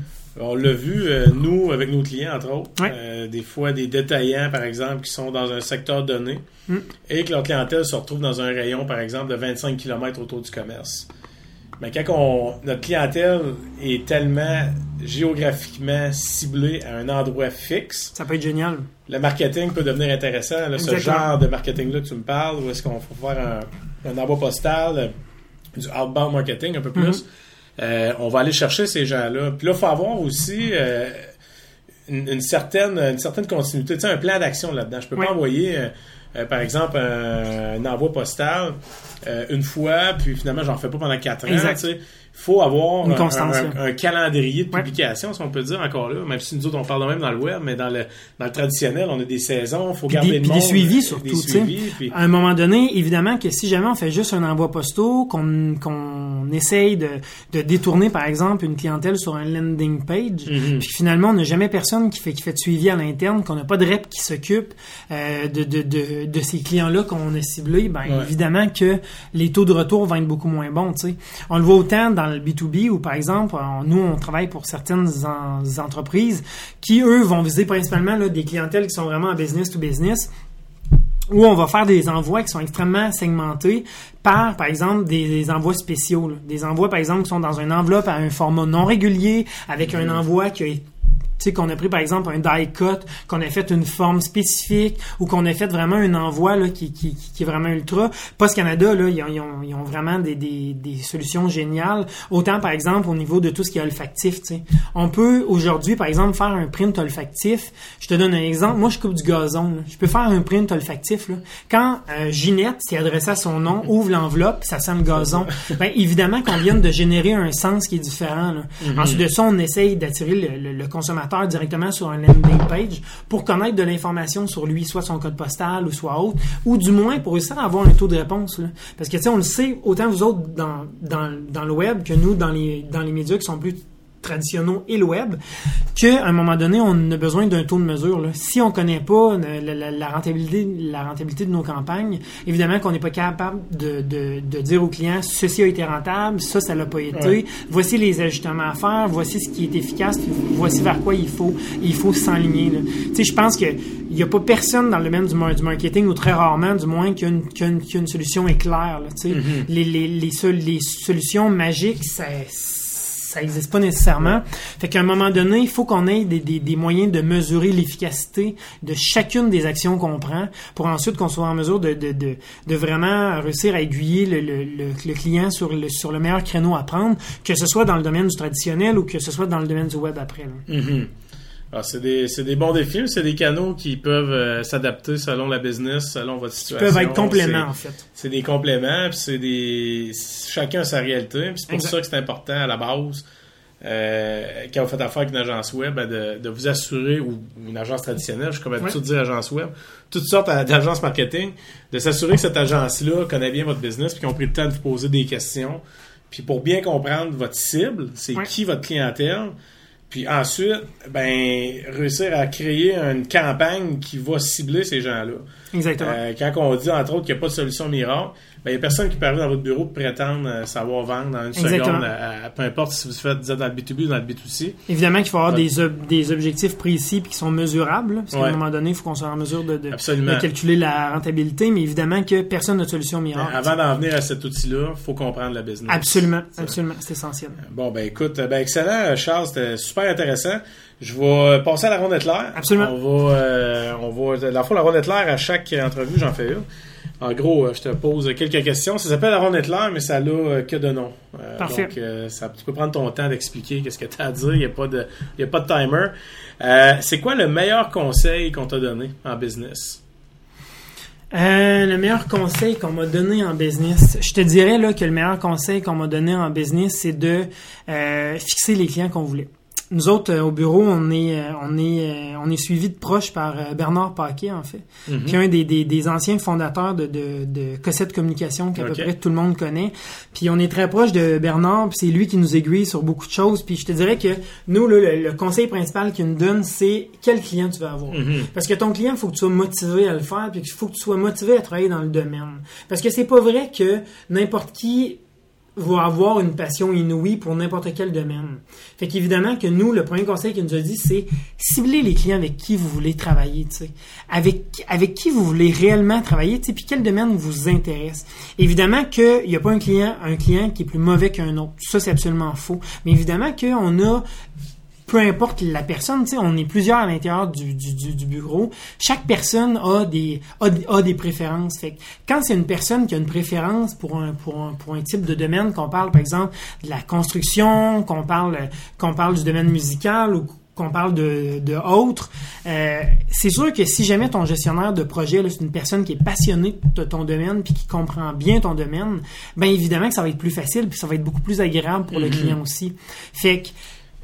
On l'a vu, euh, nous, avec nos clients, entre autres,
Ouais.
euh, des fois des détaillants, par exemple, qui sont dans un secteur donné
Mm.
et que leur clientèle se retrouve dans un rayon, par exemple, de 25 km autour du commerce. Mais quand on, notre clientèle est tellement géographiquement ciblée à un endroit fixe,
Ça peut être génial.
le marketing peut devenir intéressant. Là, ce genre de marketing-là que tu me parles, où est-ce qu'on faut faire un, un envoi postal, euh, du outbound marketing un peu plus,
Mhm.
Euh, on va aller chercher ces gens-là. Puis là, il faut avoir aussi euh, une, une certaine, une certaine continuité, tu sais, un plan d'action là-dedans. Je peux
Oui.
pas envoyer, euh, par exemple, un, un envoi postal euh, une fois, puis finalement, j'en fais pas pendant quatre ans.
Exact.
tu sais. Il faut avoir
Une
un-
constance,
un,
là.
un calendrier de
Ouais.
publication, si on peut dire encore là, même si nous autres on parle de même dans le web, mais dans le, dans le traditionnel, on a des saisons, il faut
Puis
garder
des-
le
puis des suivis surtout,
des
tu sais.
suivis, puis-
À un moment donné, évidemment que si jamais on fait juste un envoi postaux, qu'on essaye de, de détourner, par exemple, une clientèle sur un landing page,
Mhm.
puis finalement, on n'a jamais personne qui fait, qui fait de suivi à l'interne, qu'on n'a pas de rep qui s'occupe euh, de, de, de, de ces clients-là qu'on a ciblés, ben
Ouais.
évidemment que les taux de retour vont être beaucoup moins bons. tu sais. On le voit autant dans le B2B où, par exemple, on- nous, on travaille pour certaines en- entreprises qui, eux, vont viser principalement là, des clientèles qui sont vraiment en business to business où on va faire des envois qui sont extrêmement segmentés par, par exemple, des, des envois spéciaux. là. Des envois, par exemple, qui sont dans une enveloppe à un format non régulier, avec un envoi qui a sais, qu'on a pris par exemple un die cut, qu'on a fait une forme spécifique ou qu'on a fait vraiment un envoi là, qui, qui, qui est vraiment ultra. Post Canada, là, ils ont, ils ont, ils ont vraiment des, des, des solutions géniales. Autant par exemple au niveau de tout ce qui est olfactif. tu sais. On peut aujourd'hui, par exemple, faire un print olfactif. Je te donne un exemple. Moi, je coupe du gazon. là. Je peux faire un print olfactif. Là. Quand euh, Ginette s'est adressée à son nom, ouvre l'enveloppe, ça sent le gazon. Ben, évidemment qu'on vient de générer un sens qui est différent. Là. Ensuite de ça, on essaye d'attirer le, le- le consommateur directement sur un landing page pour connaître de l'information sur lui, soit son code postal ou soit autre, ou du moins pour réussir à avoir un taux de réponse. Parce que tu sais, on le sait, autant vous autres dans, dans, dans le web que nous dans les, dans les médias qui sont plus traditionnels et le web, qu'à un moment donné, on a besoin d'un taux de mesure. Là. Si on connaît pas euh, la, la- la rentabilité, la rentabilité de nos campagnes, évidemment qu'on n'est pas capable de, de, de dire aux clients ceci a été rentable, ça, ça l'a pas été,
Ouais.
voici les ajustements à faire, voici ce qui est efficace, puis voici vers quoi il faut, il faut s'enligner. Tu sais, je pense que il n'y a pas personne dans le domaine du, mar- du marketing, ou très rarement, du moins, qui a une, qui a une- qui a une solution éclair. Là, tu sais. les, les, les, les solutions magiques, ça ça n'existe pas nécessairement. Fait qu'à un moment donné, il faut qu'on ait des, des, des moyens de mesurer l'efficacité de chacune des actions qu'on prend pour ensuite qu'on soit en mesure de, de, de, de vraiment réussir à aiguiller le, le, le, le client sur le, sur le meilleur créneau à prendre, que ce soit dans le domaine du traditionnel ou que ce soit dans le domaine du web après. là.
Mhm. Ah, c'est des, c'est des bons défis, c'est des canaux qui peuvent euh, s'adapter selon la business, selon votre
Ils
situation.
peuvent être compléments, en fait.
C'est des compléments, puis c'est des. Chacun a sa réalité, puis c'est pour
Exact.
ça que c'est important à la base, euh, quand vous faites affaire avec une agence web, ben, de, de vous assurer, ou une agence traditionnelle, je suis comme habitué de dire agence web, toutes sortes d'agences marketing, de s'assurer que cette agence-là connaît bien votre business, puis qu'ils ont pris le temps de vous poser des questions. Puis pour bien comprendre votre cible, c'est qui votre clientèle, puis ensuite, ben, réussir à créer une campagne qui va cibler ces gens-là.
Exactement.
Euh, quand on dit, entre autres, qu'il n'y a pas de solution miracle, ben, il n'y a personne qui peut arriver dans votre bureau et prétendre euh, savoir vendre dans une
Exactement.
seconde, à- peu importe si vous faites dans le B2B ou dans le B2C.
Évidemment qu'il faut avoir
Ouais.
des, ob- des objectifs précis qui sont mesurables, parce qu'à
Ouais.
un moment donné, il faut qu'on soit en mesure de, de, calculer la rentabilité, mais évidemment que personne n'a de solution
Mais
miracle.
avant d'en venir à cet outil-là, il faut comprendre la business.
Absolument, absolument, c'est essentiel.
Bon, ben écoute, ben excellent, Charles, c'était super intéressant. Je vais passer à la rondette l'air.
Absolument.
On va, euh, on va, le fond, la rondette l'air, à chaque entrevue, j'en fais une. En gros, euh, je te pose quelques questions. Ça s'appelle la rondette l'air, mais ça n'a euh, que de nom. Euh,
Parfait.
Donc, euh, ça, tu peux prendre ton temps d'expliquer qu'est-ce que tu as à dire. Il n'y a, pas de- y a pas de timer. Euh, c'est quoi le meilleur conseil qu'on t'a donné en business?
Euh, le meilleur conseil qu'on m'a donné en business, je te dirais là que le meilleur conseil qu'on m'a donné en business, c'est de euh, fixer les clients qu'on voulait. Nous autres, euh, au bureau, on est, euh, on est, euh, on est suivi de proche par Bernard Paquet, en fait,
Mhm.
qui est un des, des, des anciens fondateurs de, de, de Cossette Communication, qu'à peu près tout le monde connaît. Puis on est très proche de Bernard, puis c'est lui qui nous aiguille sur beaucoup de choses. Puis je te dirais que nous, là, le, le conseil principal qu'il nous donne, c'est quel client tu veux avoir.
Mhm.
Parce que ton client, il faut que tu sois motivé à le faire, puis il faut que tu sois motivé à travailler dans le domaine. Parce que c'est pas vrai que n'importe qui va avoir une passion inouïe pour n'importe quel domaine. Fait qu'évidemment que nous, le premier conseil qu'il nous a dit, c'est cibler les clients avec qui vous voulez travailler, tu sais. Avec, avec qui vous voulez réellement travailler, puis quel domaine vous intéresse. Évidemment qu'il n'y a pas un client, un client qui est plus mauvais qu'un autre. Ça, c'est absolument faux. Mais évidemment qu'on a peu importe la personne, tu sais, on est plusieurs à l'intérieur du, du, du, du bureau. Chaque personne a des a, a des préférences. Fait que quand c'est une personne qui a une préférence pour un pour un, pour un type de domaine, qu'on parle par exemple de la construction, qu'on parle qu'on parle du domaine musical ou qu'on parle de, de autres, euh, c'est sûr que si jamais ton gestionnaire de projet, là, c'est une personne qui est passionnée de ton domaine puis qui comprend bien ton domaine, ben évidemment que ça va être plus facile puis ça va être beaucoup plus agréable pour le
Mhm.
client aussi. Fait que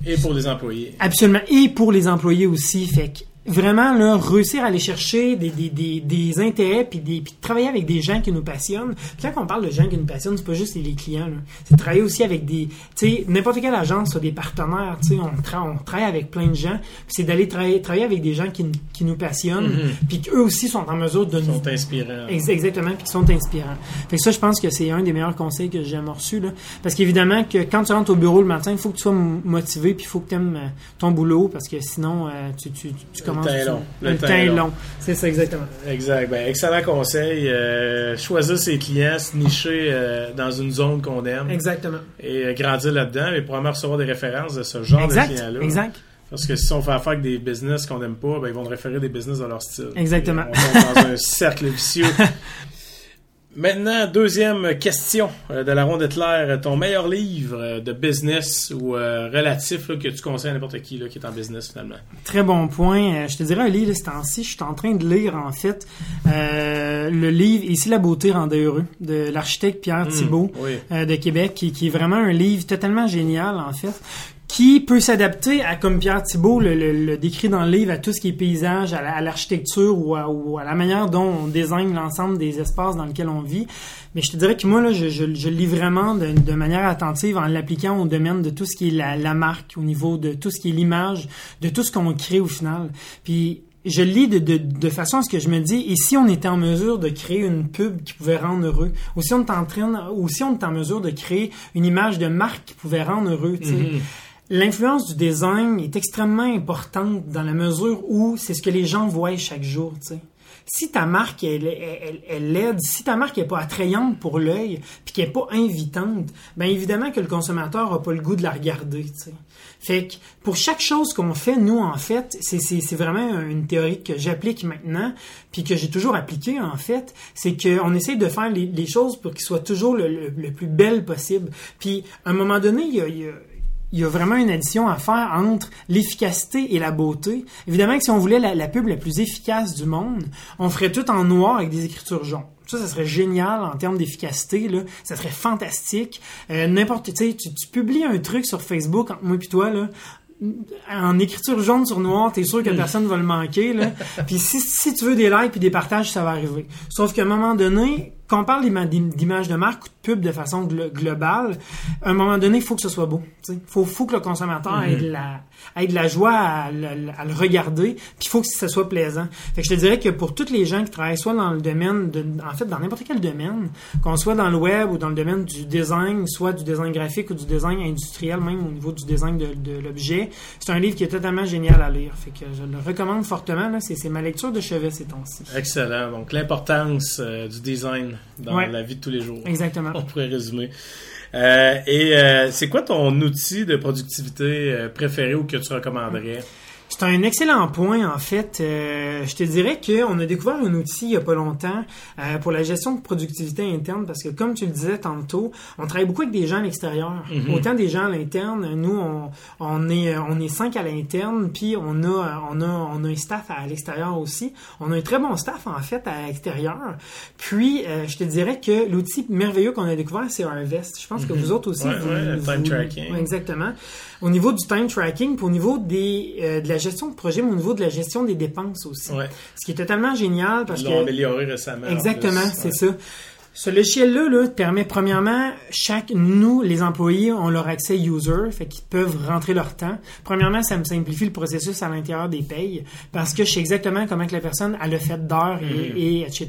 Et pour les employés.
Absolument. Et pour les employés aussi. Fait vraiment, là, réussir à aller chercher des, des, des, des intérêts puis, des, puis travailler avec des gens qui nous passionnent. Puis quand on parle de gens qui nous passionnent, c'est pas juste les clients. C'est travailler aussi avec des... Tu sais, n'importe quelle agence soit des partenaires. Tu sais, on, tra- on travaille avec plein de gens. C'est d'aller travailler, travailler avec des gens qui, qui nous passionnent.
Mhm.
Puis qu'eux aussi sont en mesure de nous
sont inspirants.
Ex- Exactement, puis qui sont inspirants. Fait que ça, je pense que c'est un des meilleurs conseils que j'ai jamais reçus. Là. Parce qu'évidemment, que quand tu rentres au bureau le matin, il faut que tu sois motivé, puis il faut que tu aimes ton boulot, parce que sinon, euh, tu, tu, tu commences...
est
tu-
long.
Le,
Le
temps
temps est
est
long.
long. C'est ça, exactement.
Exact. Ben, excellent conseil. Euh, choisir ses clients, se nicher euh, dans une zone qu'on aime
Exactement.
et euh, grandir là-dedans, mais probablement recevoir des références de ce genre de
Exact,
clients-là.
exact.
Parce que si on fait affaire avec des business qu'on n'aime pas, ben, ils vont nous référer des business de leur style.
Exactement.
Et on tombe dans un cercle vicieux. Maintenant, deuxième question euh, de la ronde Hitler. Ton meilleur livre euh, de business ou euh, relatif là, que tu conseilles à n'importe qui là, qui est en business finalement?
Très bon point. Euh, je te dirais un livre, ce temps-ci, je suis en train de lire, en fait, euh, le livre « Ici la beauté rendait heureux » de l'architecte Pierre
Hmm,
Thibault.
oui.
euh, de Québec, qui, qui est vraiment un livre totalement génial, en fait, qui peut s'adapter à, comme Pierre Thibault le, le- le décrit dans le livre, à tout ce qui est paysage, à la- à l'architecture ou, à, ou à la manière dont on désigne l'ensemble des espaces dans lesquels on vit. Mais je te dirais que moi, là, je, je, je lis vraiment de, de manière attentive en l'appliquant au domaine de tout ce qui est la, la marque, au niveau de tout ce qui est l'image, de tout ce qu'on crée au final. Puis je lis de, de, de façon à ce que je me dis, et si on était en mesure de créer une pub qui pouvait rendre heureux, ou si on est en train, ou si on est en mesure de créer une image de marque qui pouvait rendre heureux, tu sais.
Mhm.
L'influence du design est extrêmement importante dans la mesure où c'est ce que les gens voient chaque jour, tu sais. Si ta marque elle, elle, elle, laide, si ta marque est pas attrayante pour l'œil, puis qu'elle est pas invitante, ben évidemment que le consommateur a pas le goût de la regarder, tu sais. Fait que pour chaque chose qu'on fait, nous en fait, c'est c'est c'est vraiment une théorie que j'applique maintenant, puis que j'ai toujours appliquée en fait, c'est qu'on essaye de faire les, les choses pour qu'ils soient toujours le, le, plus belle possible. Puis à un moment donné, il y a, il y a il y a vraiment une addition à faire entre l'efficacité et la beauté. Évidemment que si on voulait la, la pub la plus efficace du monde, on ferait tout en noir avec des écritures jaunes. Ça, ça serait génial en termes d'efficacité, là. Ça serait fantastique. Euh, n'importe, tu sais, tu tu publies un truc sur Facebook entre moi et toi, là. En écriture jaune sur noir, t'es sûr que personne va le manquer, là. Puis si, si tu veux des likes puis des partages, ça va arriver. Sauf qu'à un moment donné, quand on parle d'ima- d'image de marque ou de pub de façon glo- globale, à un moment donné, il faut que ce soit beau. Il faut, faut que le consommateur ait, de la, ait de la joie à, le- à le regarder, puis il faut que ça soit plaisant. Fait que je te dirais que pour toutes les gens qui travaillent soit dans le domaine, de, en fait, dans n'importe quel domaine, qu'on soit dans le web ou dans le domaine du design, soit du design graphique ou du design industriel, même au niveau du design de, de l'objet, c'est un livre qui est totalement génial à lire. Fait que je le recommande fortement. c'est ma lecture de chevet ces temps-ci.
Excellent. Donc l'importance euh, du design dans
Ouais.
la vie de tous les jours.
Exactement.
On pourrait résumer. Euh, et euh, c'est quoi ton outil de productivité euh, préféré ou que tu recommanderais?
C'est un excellent point, en fait. Euh, je te dirais qu'on a découvert un outil il n'y a pas longtemps euh, pour la gestion de productivité interne parce que, comme tu le disais tantôt, on travaille beaucoup avec des gens à l'extérieur.
Mhm.
Autant des gens à l'interne. Nous, on, on, est, on est cinq à l'interne, puis on a, on, a, on a un staff à l'extérieur aussi. On a un très bon staff, en fait, à l'extérieur. Puis, euh, je te dirais que l'outil merveilleux qu'on a découvert, c'est Harvest. Je pense que vous autres aussi,
Mhm. Ouais,
vous,
ouais,
vous-
time tracking.
Ouais, exactement. Au niveau du time tracking, puis au niveau des, euh, de la gestion de projet, mais au niveau de la gestion des dépenses aussi.
Ouais.
Ce qui est totalement génial parce
Ils
que...
amélioré récemment. en
Exactement, c'est
Ouais.
ça. Ce logiciel-là là, permet premièrement, chaque nous, les employés, ont leur accès user, fait qu'ils peuvent rentrer leur temps. Premièrement, ça me simplifie le processus à l'intérieur des payes parce que je sais exactement comment que la personne a le fait d'heures et,
Mhm.
et etc.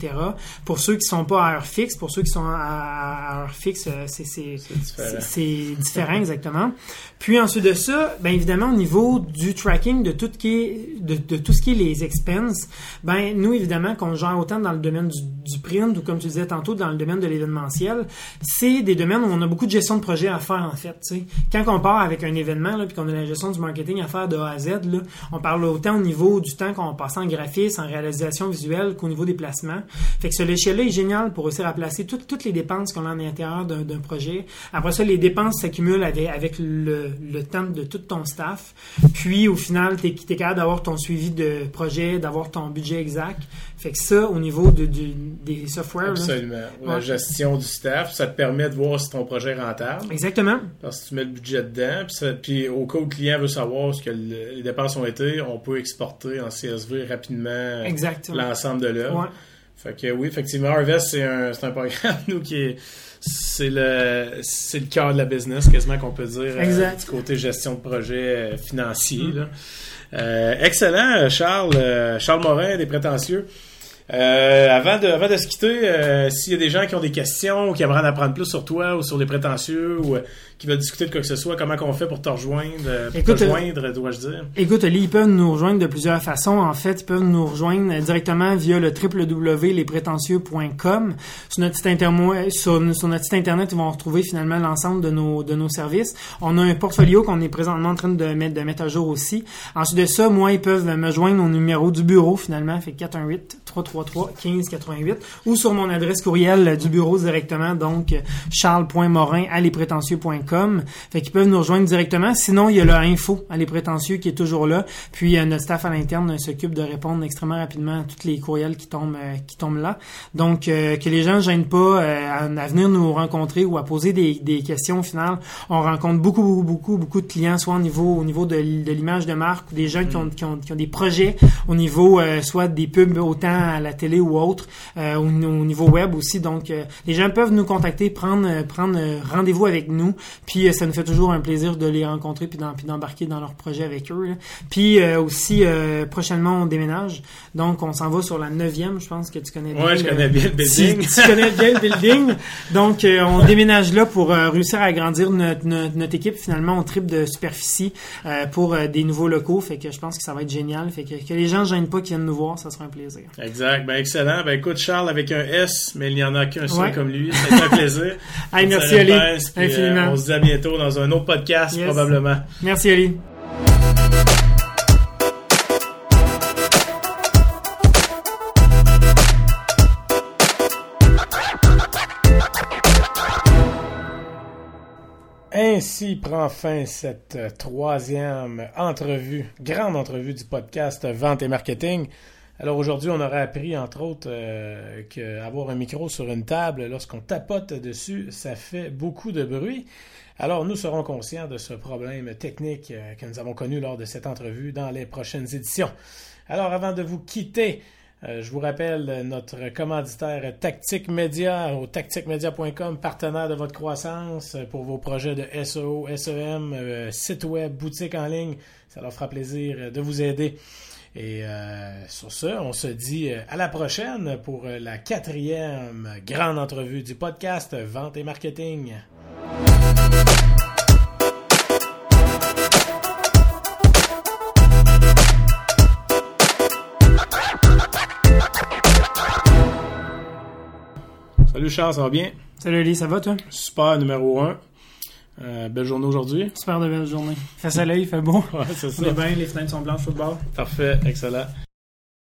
Pour ceux qui sont pas à heure fixe, pour ceux qui sont à, à heure fixe, euh, c'est c'est
C'est différent.
différent exactement. Puis ensuite de ça, ben évidemment au niveau du tracking de tout ce qui est de, de tout ce qui est les expenses, ben nous évidemment qu'on gère autant dans le domaine du, du print ou comme tu disais tantôt dans le domaine de l'événementiel, c'est des domaines où on a beaucoup de gestion de projet à faire en fait. Quand on part avec un événement puis qu'on a la gestion du marketing à faire de A à Z, là, on parle autant au niveau du temps qu'on passe en graphisme, en réalisation visuelle qu'au niveau des placements. Fait que ce logiciel-là est génial pour réussir à placer toutes, les dépenses qu'on a à l'intérieur d'un projet. Après ça, les dépenses s'accumulent avec, le, le temps de tout ton staff. Puis, au final, tu es, capable d'avoir ton suivi de projet, d'avoir ton budget exact. Fait que ça, au niveau de, des softwares... là,
Absolument. La
Ouais.
gestion du staff, ça te permet de voir si ton projet est rentable.
Exactement.
Parce que tu mets le budget dedans, puis, ça- puis au cas où le client veut savoir ce que le- les dépenses ont été, on peut exporter en CSV rapidement l'ensemble de l'œuvre.
Ouais.
Fait que oui, effectivement, Harvest, c'est un, un programme, nous, qui est. C'est le, c'est le cœur de la business, quasiment qu'on peut dire. euh,
Exact.
du côté gestion de projet euh, financier.
Mm.
là. Euh, excellent, Charles. Charles Morin, des prétentieux. Euh, avant, de, avant de se quitter, euh, s'il y a des gens qui ont des questions ou qui aimeraient en apprendre plus sur toi ou sur les prétentieux ou euh, qui veulent discuter de quoi que ce soit, comment qu'on fait pour te rejoindre, euh, pour
Écoute,
te
euh,
joindre, dois-je dire?
Écoute, Ali, ils peuvent nous rejoindre de plusieurs façons. En fait, ils peuvent nous rejoindre directement via le www.lesprétentieux.com. Sur notre site intermo- sur, sur notre site internet, ils vont retrouver finalement l'ensemble de nos, de nos services. On a un portfolio qu'on est présentement en train de mettre, de mettre à jour aussi. Ensuite de ça, moi, ils peuvent me joindre au numéro du bureau finalement, fait 418 333 1588 ou sur mon adresse courriel du bureau directement, donc charles.morin à lesprétentieux.com. Fait qu'ils peuvent nous rejoindre directement. Sinon, il y a le info à les prétentieux qui est toujours là. Puis euh, notre staff à l'interne euh, s'occupe de répondre extrêmement rapidement à tous les courriels qui tombent euh, qui tombent là. Donc que les gens ne gênent pas à, venir nous rencontrer ou à poser des, questions. Au final, on rencontre beaucoup beaucoup beaucoup beaucoup de clients, soit au niveau au niveau de, l'image de marque ou des gens qui, ont, des projets au niveau soit des pubs autant à la télé ou autre, au, au niveau web aussi. Donc les gens peuvent nous contacter, prendre rendez-vous avec nous. Puis euh, ça nous fait toujours un plaisir de les rencontrer puis d'embarquer dans leur projet avec eux. là. Puis euh, aussi euh, prochainement on déménage, donc on s'en va sur la neuvième, je pense que tu connais bien.
Ouais, je connais bien le building.
tu connais bien le building. Donc, euh, on déménage là pour euh, réussir à agrandir notre, notre, notre équipe. Finalement, on triple de superficie euh, pour des nouveaux locaux. Fait que je pense que ça va être génial. Fait que, que les gens ne gênent pas qui viennent nous voir, ça sera un plaisir.
Exact. Ben, excellent. Ben, écoute, Charles avec un S, mais il n'y en a qu'un seul
Ouais.
comme lui. C'est un plaisir.
Hey, merci Ali,
euh,
infiniment.
on se dit à bientôt dans un autre podcast,
Yes.
probablement.
Merci Ali.
Ainsi prend fin cette euh, troisième entrevue, grande entrevue du podcast Vente et Marketing. Alors aujourd'hui, on aura appris, entre autres, euh, qu'avoir un micro sur une table, lorsqu'on tapote dessus, ça fait beaucoup de bruit. Alors nous serons conscients de ce problème technique euh, que nous avons connu lors de cette entrevue dans les prochaines éditions. Alors avant de vous quitter, euh, je vous rappelle notre commanditaire Tactique Média au tacticmedia.com, partenaire de votre croissance pour vos projets de SEO, SEM, site web, boutique en ligne. Ça leur fera plaisir de vous aider. Et euh, sur ce, on se dit euh, à la prochaine pour euh, la quatrième grande entrevue du podcast Vente et Marketing. Salut Charles, ça va bien?
Salut Ali, ça va toi?
Super numéro 1. Euh, belle journée aujourd'hui.
Super de belle journée. Il fait soleil, il fait beau.
Ouais, c'est
On
ça.
est bien, les fenêtres sont blanches au bord.
Parfait, excellent.